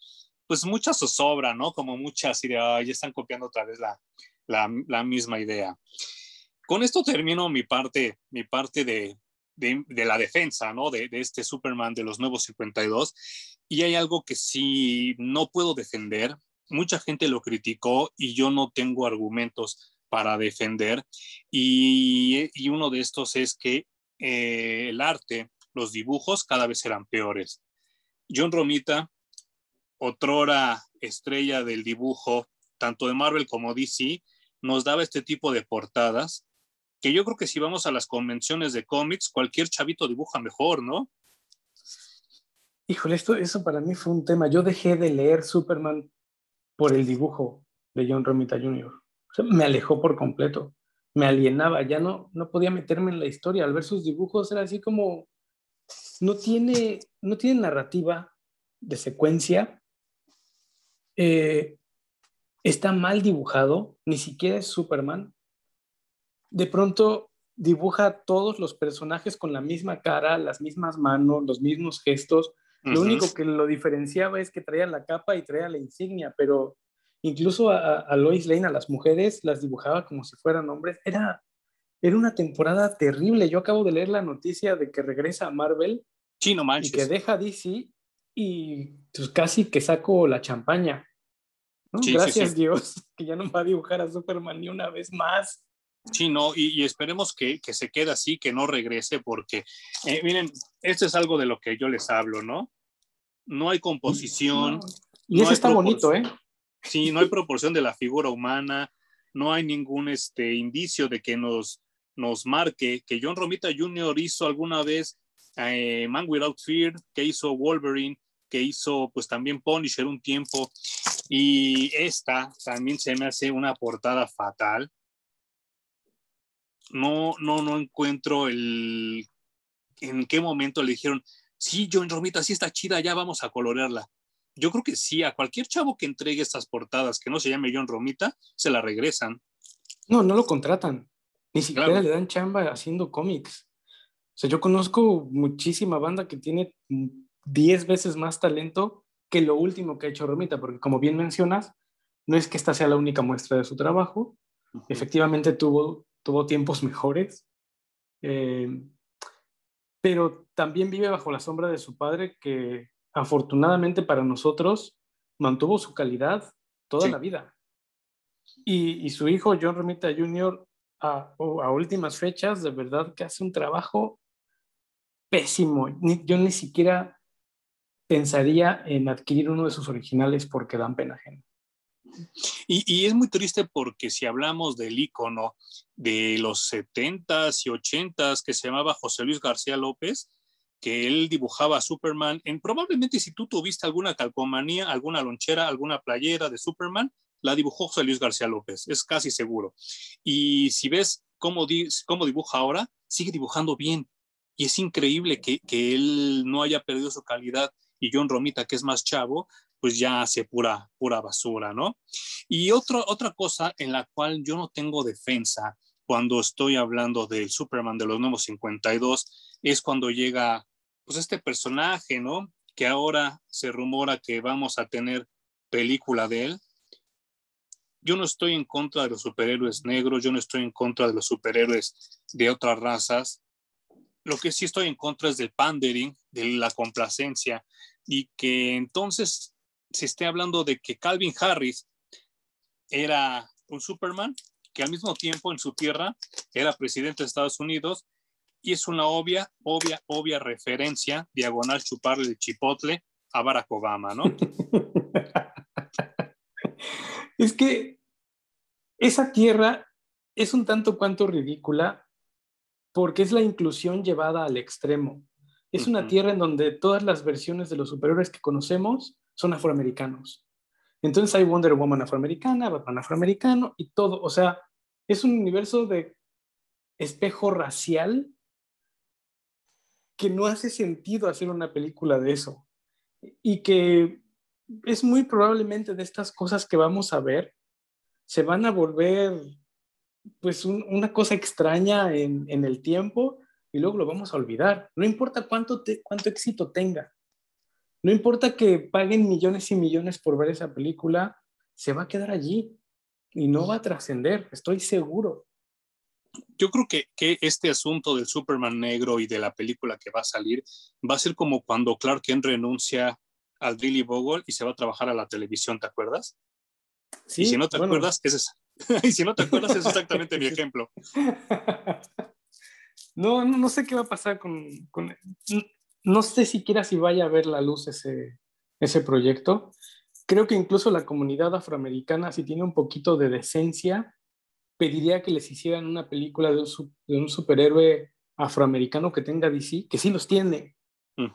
pues mucha zozobra, ¿no? Como muchas ideas, ya están copiando otra vez la, la, misma idea. Con esto termino mi parte, mi parte de, la defensa, ¿no? De, este Superman de los nuevos 52. Y hay algo que sí no puedo defender. Mucha gente lo criticó y yo no tengo argumentos para defender. Y, uno de estos es que eh, el arte, los dibujos cada vez eran peores. John Romita, otrora estrella del dibujo, tanto de Marvel como DC, nos daba este tipo de portadas, que yo creo que si vamos a las convenciones de cómics, cualquier chavito dibuja mejor, ¿no? Híjole, esto, eso para mí fue un tema. Yo dejé de leer Superman por el dibujo de John Romita Jr. me alejó por completo, me alienaba, ya no, no podía meterme en la historia. Al ver sus dibujos era así como, no tiene, no tiene narrativa de secuencia, eh, está mal dibujado, ni siquiera es Superman. De pronto dibuja a todos los personajes con la misma cara, las mismas manos, los mismos gestos. Lo único que lo diferenciaba es que traía la capa y traía la insignia, pero incluso a, Lois Lane, a las mujeres, las dibujaba como si fueran hombres. Era, era una temporada terrible. Yo acabo de leer la noticia de que regresa a Marvel Chino y que deja DC y pues casi que saco la champaña. Gracias Dios, <laughs> que ya no va a dibujar a Superman ni una vez más. Sí, no, y, esperemos que, se quede así, que no regrese, porque, eh, miren, esto es algo de lo que yo les hablo, ¿no? No hay composición. Y eso está bonito, ¿eh? Sí, no hay proporción de la figura humana, no hay ningún este, indicio de que nos, nos marque que John Romita Jr. hizo alguna vez eh, Man Without Fear, que hizo Wolverine, que hizo pues también Punisher un tiempo, y esta también se me hace una portada fatal no, no, no encuentro el en qué momento le dijeron, sí, John Romita, sí está chida, ya vamos a colorearla. Yo creo que sí, a cualquier chavo que entregue estas portadas que no se llame John Romita, se la regresan. No, no lo contratan. Ni siquiera le dan chamba haciendo cómics. O sea, yo conozco muchísima banda que tiene 10 veces más talento que lo último que ha hecho Romita, porque como bien mencionas, no es que esta sea la única muestra de su trabajo. Efectivamente tuvo tuvo tiempos mejores, eh, pero también vive bajo la sombra de su padre que afortunadamente para nosotros mantuvo su calidad toda la vida. Y, su hijo John Romita Jr. A, a, últimas fechas, de verdad que hace un trabajo pésimo. yo ni siquiera pensaría en adquirir uno de sus originales porque dan pena ajena. Y, es muy triste porque si hablamos del icono de los 70s y 80s que se llamaba José Luis García López, que él dibujaba a Superman, en probablemente si tú tuviste alguna calcomanía, alguna lonchera, alguna playera de Superman, la dibujó José Luis García López, es casi seguro. Y si ves cómo, cómo dibuja ahora, sigue dibujando bien. Y es increíble que, que él no haya perdido su calidad y John Romita, que es más chavo, pues ya hace pura, pura basura, ¿no? Y otro, otra cosa en la cual yo no tengo defensa cuando estoy hablando del Superman de los nuevos 52 es cuando llega, pues este personaje, ¿no? Que ahora se rumora que vamos a tener película de él. Yo no estoy en contra de los superhéroes negros, yo no estoy en contra de los superhéroes de otras razas. Lo que sí estoy en contra es del pandering, de la complacencia, y que entonces se esté hablando de que Calvin Harris era un Superman, que al mismo tiempo en su tierra era presidente de Estados Unidos, y es una obvia, obvia, obvia referencia, diagonal chuparle el chipotle a Barack Obama, ¿no? <laughs> es que esa tierra es un tanto cuanto ridícula porque es la inclusión llevada al extremo. Es una tierra en donde todas las versiones de los superhéroes que conocemos son afroamericanos. Entonces hay Wonder Woman afroamericana, Batman afroamericano y todo. O sea, es un universo de espejo racial que no hace sentido hacer una película de eso. Y que es muy probablemente de estas cosas que vamos a ver, se van a volver pues una cosa extraña en, en, el tiempo y luego lo vamos a olvidar. No importa cuánto, cuánto éxito tenga. No importa que paguen millones y millones por ver esa película, se va a quedar allí y no va a trascender, estoy seguro. Yo creo que, que, este asunto del Superman negro y de la película que va a salir va a ser como cuando Clark Kent renuncia al Billy Bogle y se va a trabajar a la televisión, ¿te acuerdas? Sí, y si no te acuerdas, es <laughs> y si no te acuerdas, es exactamente mi <laughs> ejemplo. <laughs> No, no, no, sé qué va a pasar con, con, no sé siquiera si vaya a ver la luz ese, ese proyecto. Creo que incluso la comunidad afroamericana, si tiene un poquito de decencia, pediría que les hicieran una película de un, superhéroe afroamericano que tenga DC, que sí los tiene.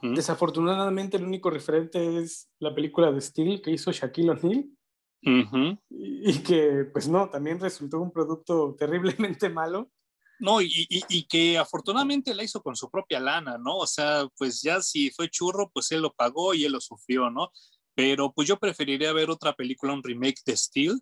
Desafortunadamente, el único referente es la película de Steel que hizo Shaquille O'Neal. y, y, que, pues no, también resultó un producto terriblemente malo. No, y, y, que afortunadamente la hizo con su propia lana, ¿no? O sea, pues ya si fue churro, pues él lo pagó y él lo sufrió, ¿no? Pero pues yo preferiría ver otra película, un remake de Steel,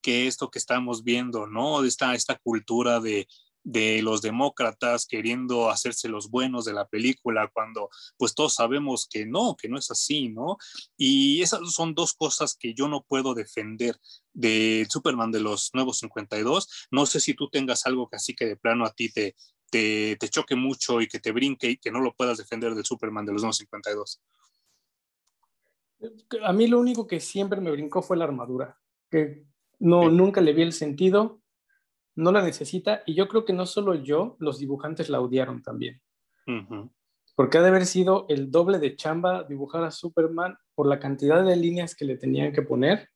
que esto que estamos viendo, ¿no? Esta, esta cultura de, de los demócratas queriendo hacerse los buenos de la película cuando pues todos sabemos que no, que no es así, ¿no? Y esas son dos cosas que yo no puedo defender de Superman de los nuevos 52. No sé si tú tengas algo que así que de plano a ti te, te, te choque mucho y que te brinque y que no lo puedas defender del Superman de los nuevos 52. A mí lo único que siempre me brincó fue la armadura, que no, nunca le vi el sentido no la necesita y yo creo que no solo yo, los dibujantes la odiaron también. Porque ha de haber sido el doble de chamba dibujar a Superman por la cantidad de líneas que le tenían que poner.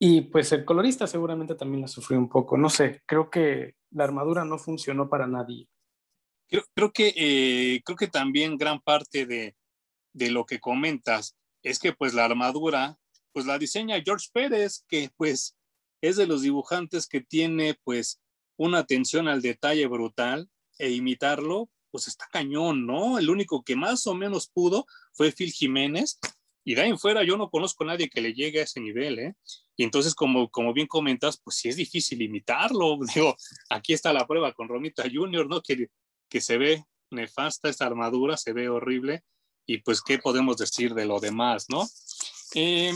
Y pues el colorista seguramente también la sufrió un poco. No sé, creo que la armadura no funcionó para nadie. Creo, que, eh, creo que también gran parte de, de lo que comentas es que pues la armadura pues la diseña George Pérez, que pues es de los dibujantes que tiene pues una atención al detalle brutal e imitarlo, pues está cañón, ¿no? El único que más o menos pudo fue Phil Jiménez y de ahí en fuera yo no conozco a nadie que le llegue a ese nivel, ¿eh? Y entonces, como, como bien comentas, pues sí es difícil imitarlo. <laughs> Digo, aquí está la prueba con Romita Junior, ¿no? Que, que se ve nefasta esta armadura, se ve horrible. Y pues, ¿qué podemos decir de lo demás, no? Eh,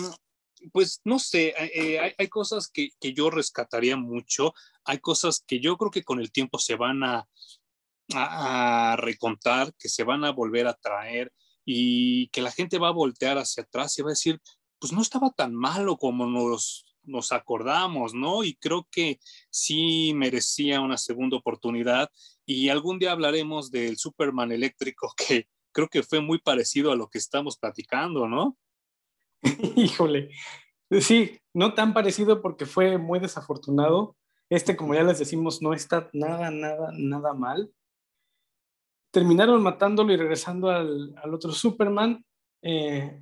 pues no sé, eh, eh, hay, cosas que, yo rescataría mucho, hay cosas que yo creo que con el tiempo se van a, a, recontar, que se van a volver a traer y que la gente va a voltear hacia atrás y va a decir, pues no estaba tan malo como nos, nos acordamos, ¿no? Y creo que sí merecía una segunda oportunidad y algún día hablaremos del Superman eléctrico <laughs> que creo que fue muy parecido a lo que estamos platicando, ¿no? <laughs> Híjole, sí, no tan parecido porque fue muy desafortunado. Este, como ya les decimos, no está nada, nada, nada mal. Terminaron matándolo y regresando al, otro Superman. Eh,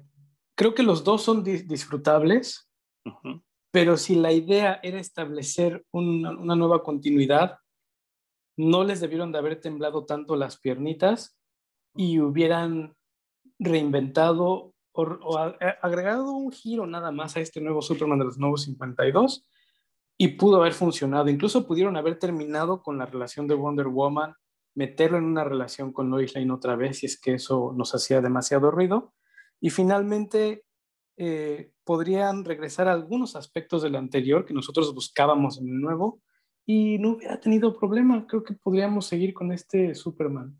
creo que los dos son disfrutables, pero si la idea era establecer una, una nueva continuidad, no les debieron de haber temblado tanto las piernitas y hubieran reinventado o, agregado un giro nada más a este nuevo Superman de los nuevos 52 y pudo haber funcionado. Incluso pudieron haber terminado con la relación de Wonder Woman, meterlo en una relación con Lois Lane otra vez, si es que eso nos hacía demasiado ruido. Y finalmente eh, podrían regresar a algunos aspectos del anterior que nosotros buscábamos en el nuevo y no hubiera tenido problema. Creo que podríamos seguir con este Superman.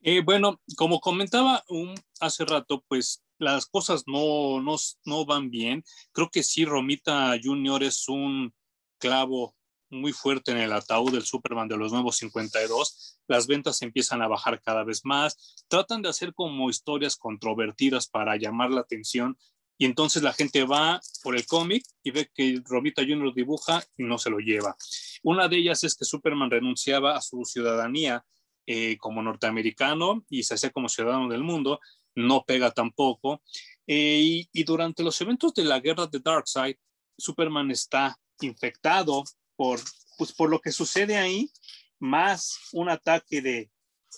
Eh, bueno, como comentaba un, hace rato, pues las cosas no, no, no van bien. Creo que sí, Romita Junior es un clavo muy fuerte en el ataúd del Superman de los nuevos 52. Las ventas empiezan a bajar cada vez más. Tratan de hacer como historias controvertidas para llamar la atención y entonces la gente va por el cómic y ve que Romita Junior dibuja y no se lo lleva. Una de ellas es que Superman renunciaba a su ciudadanía eh, como norteamericano y se hacía como ciudadano del mundo, no pega tampoco. Eh, y, durante los eventos de la guerra de Darkseid, Superman está infectado por, pues, por lo que sucede ahí, más un ataque de,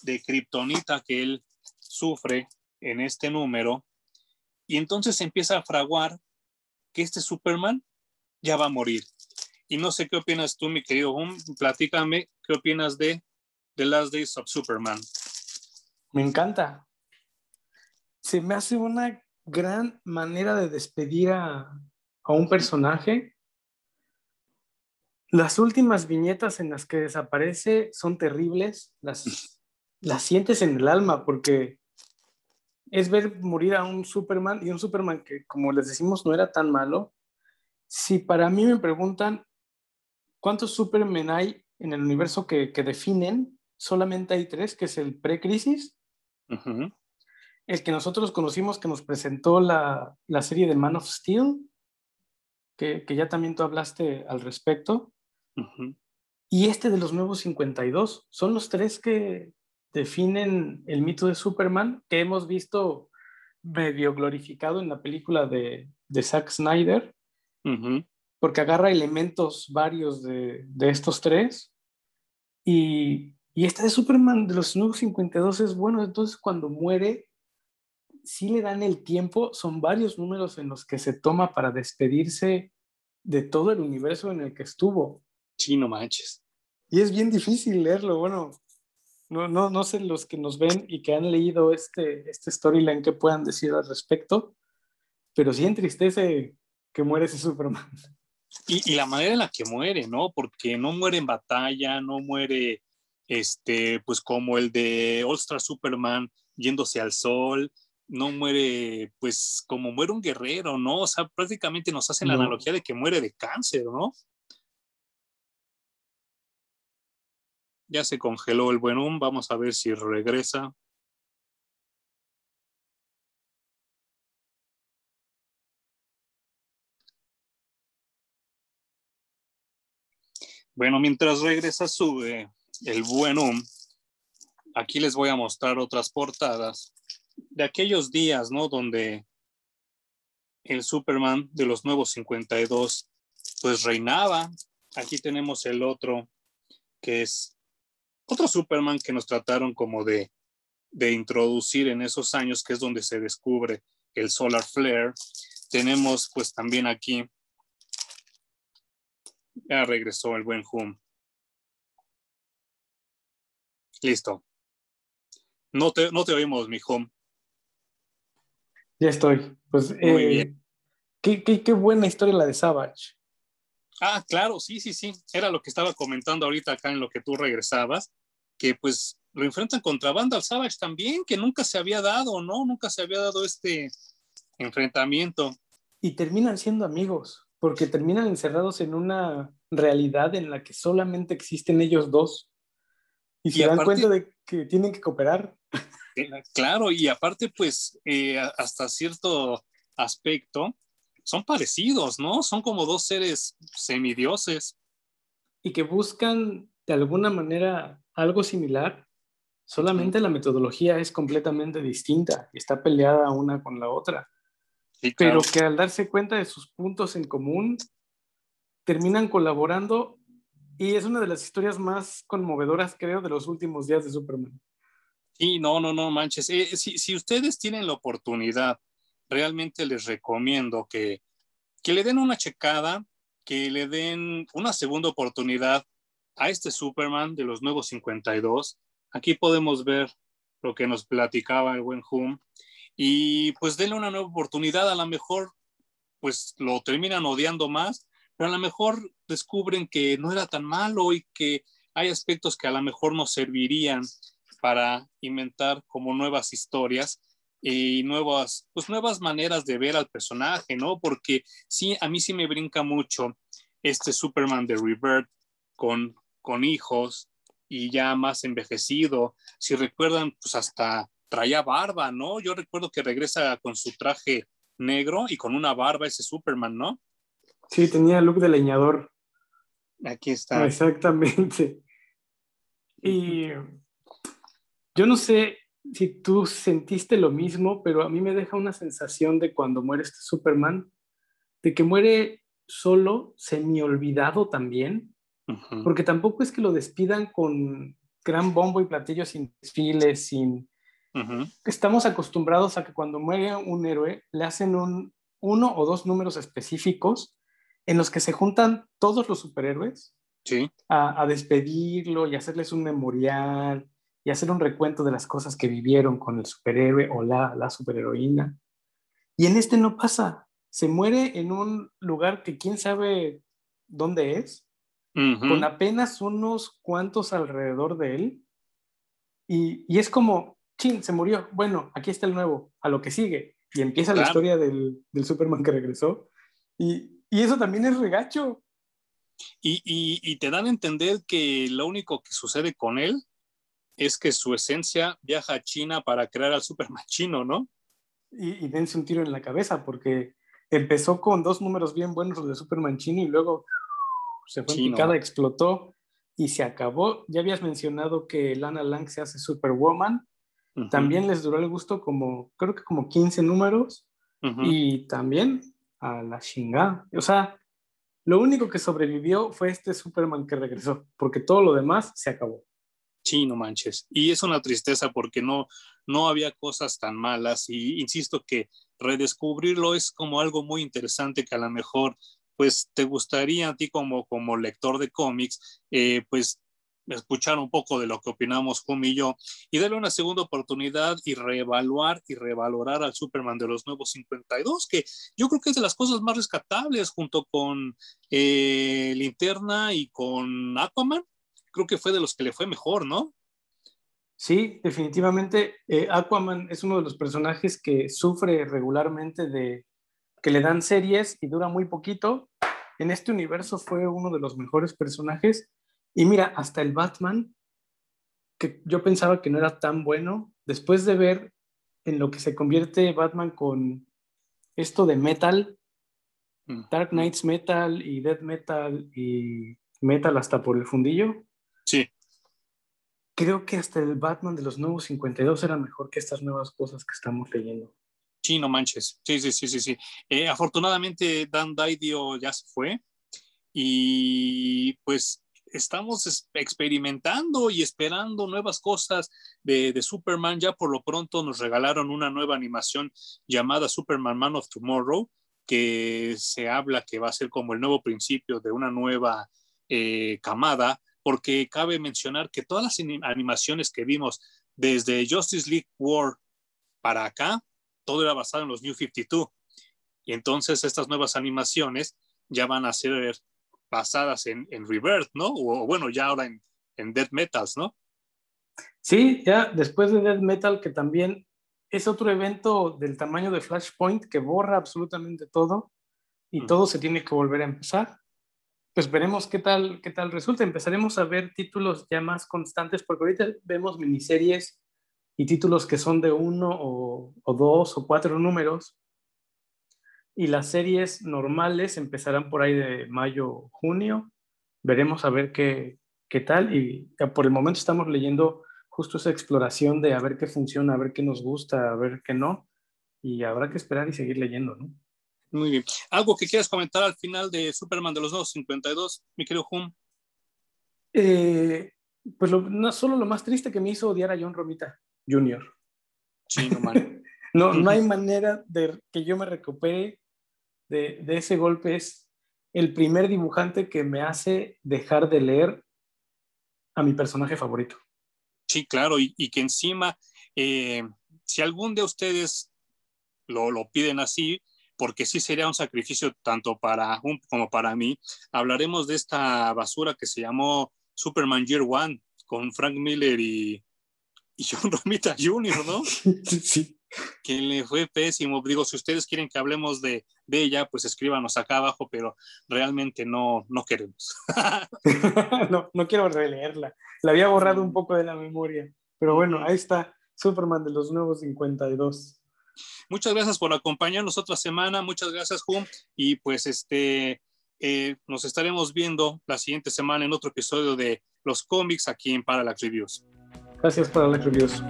de kriptonita que él sufre en este número. Y entonces empieza a fraguar que este Superman ya va a morir. Y no sé qué opinas tú, mi querido Hum, platícame qué opinas de The Last Days of Superman. Me encanta. Se me hace una gran manera de despedir a, un personaje. Las últimas viñetas en las que desaparece son terribles. Las, <laughs> las sientes en el alma porque es ver morir a un Superman y un Superman que, como les decimos, no era tan malo. Si para mí me preguntan cuántos Superman hay en el universo que, que definen, solamente hay tres, que es el pre-crisis, el que nosotros conocimos que nos presentó la, serie de Man of Steel, que, ya también tú hablaste al respecto, y este de los nuevos 52. Son los tres que definen el mito de Superman que hemos visto medio glorificado en la película de, de Zack Snyder, porque agarra elementos varios de, de estos tres. Y, y esta de Superman de los nuevos 52 es bueno, entonces cuando muere, sí le dan el tiempo, son varios números en los que se toma para despedirse de todo el universo en el que estuvo. Sí, no manches. Y es bien difícil leerlo, bueno, no, no, no sé los que nos ven y que han leído este, este storyline que puedan decir al respecto, pero sí entristece que muere ese Superman. Y, y, la manera en la que muere, ¿no? Porque no muere en batalla, no muere, este, pues como el de All Star Superman yéndose al sol, no muere, pues como muere un guerrero, ¿no? O sea, prácticamente nos hacen la analogía de que muere de cáncer, ¿no? Ya se congeló el buen vamos a ver si regresa. Bueno, mientras regresa sube el buen aquí les voy a mostrar otras portadas de aquellos días, ¿no? Donde el Superman de los nuevos 52 pues reinaba. Aquí tenemos el otro que es otro Superman que nos trataron como de, de introducir en esos años, que es donde se descubre el Solar Flare. Tenemos pues también aquí, ya regresó el buen Hum. Listo. No te, no te oímos, mi Hum. Ya estoy. Pues, Muy eh, bien. Qué, qué, qué, buena historia la de Savage. Ah, claro, sí, sí, sí. Era lo que estaba comentando ahorita acá en lo que tú regresabas, que pues lo enfrentan contra Vandal Savage también, que nunca se había dado, ¿no? Nunca se había dado este enfrentamiento. Y terminan siendo amigos, porque terminan encerrados en una realidad en la que solamente existen ellos dos. Y, se dan cuenta de que tienen que cooperar. <laughs> Claro, y aparte, pues, eh, hasta cierto aspecto, son parecidos, ¿no? Son como dos seres semidioses. Y que buscan de alguna manera algo similar, solamente la metodología es completamente distinta, está peleada una con la otra. Pero que al darse cuenta de sus puntos en común, terminan colaborando y es una de las historias más conmovedoras, creo, de los últimos días de Superman. Sí, no, no, no manches. Eh, si, si, ustedes tienen la oportunidad, realmente les recomiendo que, que le den una checada, que le den una segunda oportunidad a este Superman de los nuevos 52. Aquí podemos ver lo que nos platicaba el buen Hum. Y pues denle una nueva oportunidad, a lo mejor pues lo terminan odiando más, pero a lo mejor descubren que no era tan malo y que hay aspectos que a lo mejor nos servirían para inventar como nuevas historias y nuevas, pues nuevas maneras de ver al personaje, ¿no? Porque sí, a mí sí me brinca mucho este Superman de Rebirth con, con hijos y ya más envejecido. Si recuerdan, pues hasta traía barba, ¿no? Yo recuerdo que regresa con su traje negro y con una barba ese Superman, ¿no? Sí, tenía look de leñador. Aquí está. Exactamente. Y yo no sé si tú sentiste lo mismo, pero a mí me deja una sensación de cuando muere este Superman, de que muere solo, semi olvidado también, porque tampoco es que lo despidan con gran bombo y platillo sin desfiles, sin... Estamos acostumbrados a que cuando muere un héroe le hacen un, uno o dos números específicos en los que se juntan todos los superhéroes a, a despedirlo y hacerles un memorial y hacer un recuento de las cosas que vivieron con el superhéroe o la, la superheroína. Y en este no pasa. Se muere en un lugar que quién sabe dónde es, con apenas unos cuantos alrededor de él. Y, y, es como, chin, se murió. Bueno, aquí está el nuevo, a lo que sigue. Y empieza la historia del, del, Superman que regresó. Y, y eso también es regacho. Y, y, y, te dan a entender que lo único que sucede con él es que su esencia viaja a China para crear al Superman chino, ¿no? Y, y dense un tiro en la cabeza, porque empezó con dos números bien buenos los de Superman chino y luego se fue en picada, explotó y se acabó. Ya habías mencionado que Lana Lang se hace Superwoman. También les duró el gusto como, creo que como 15 números. Y también a la chingada. O sea, Lo único que sobrevivió fue este Superman que regresó, porque todo lo demás se acabó. Sí, no manches. Y es una tristeza porque no, no había cosas tan malas y insisto que redescubrirlo es como algo muy interesante que a lo mejor pues te gustaría a ti como, como lector de cómics, eh, pues escuchar un poco de lo que opinamos Jum y yo y darle una segunda oportunidad y reevaluar y revalorar al Superman de los nuevos 52, que yo creo que es de las cosas más rescatables junto con eh, Linterna y con Aquaman. Creo que fue de los que le fue mejor, ¿no? Sí, definitivamente. Eh, Aquaman es uno de los personajes que sufre regularmente de que le dan series y dura muy poquito. En este universo fue uno de los mejores personajes y mira, hasta el Batman, que yo pensaba que no era tan bueno, después de ver en lo que se convierte Batman con esto de metal, mm. Dark Knights Metal y Death Metal y Metal hasta por el fundillo. Sí. Creo que hasta el Batman de los nuevos 52 era mejor que estas nuevas cosas que estamos leyendo. Sí, no manches. Sí, sí, sí, sí. sí. Eh, afortunadamente Dan Didio ya se fue y pues estamos experimentando y esperando nuevas cosas de, Superman. Ya por lo pronto nos regalaron una nueva animación llamada Superman Man of Tomorrow, que se habla que va a ser como el nuevo principio de una nueva eh, camada, porque cabe mencionar que todas las animaciones que vimos desde Justice League War para acá, todo era basado en los New 52. Y entonces estas nuevas animaciones ya van a ser basadas en, en Rebirth, ¿no? O, bueno, ya ahora en, en Death Metals, ¿no? Sí, ya después de Death Metal, que también es otro evento del tamaño de Flashpoint que borra absolutamente todo y todo se tiene que volver a empezar. Pues veremos qué tal, qué tal resulta. Empezaremos a ver títulos ya más constantes, porque ahorita vemos miniseries y títulos que son de uno o, dos o cuatro números, y las series normales empezarán por ahí de mayo, junio. Veremos a ver qué, qué tal y por el momento estamos leyendo justo esa exploración de a ver qué funciona, a ver qué nos gusta, a ver qué no. Y habrá que esperar y seguir leyendo, ¿no? Muy bien. ¿Algo que quieras comentar al final de Superman de los nuevos 52, mi querido Hum? Eh, pues no, solo lo más triste que me hizo odiar a John Romita Jr. Sí, no, <laughs> no, no hay manera de que yo me recupere de, ese golpe es el primer dibujante que me hace dejar de leer a mi personaje favorito. Sí, claro, y, que encima, eh, si algún de ustedes lo, lo, piden así, porque sí sería un sacrificio tanto para un como para mí, hablaremos de esta basura que se llamó Superman Year One con Frank Miller y, y John <laughs> Romita Jr., ¿no? Sí que le fue pésimo. Digo, si ustedes quieren que hablemos de, ella, pues escríbanos acá abajo, pero realmente no, no queremos. <laughs> <laughs> no, no quiero releerla. La había borrado un poco de la memoria. Pero bueno, ahí está Superman de los nuevos 52. Muchas gracias por acompañarnos otra semana. Muchas gracias, Hum. Y pues este, eh, nos estaremos viendo la siguiente semana en otro episodio de los cómics aquí en Parallax Reviews. Gracias, Parallax Reviews.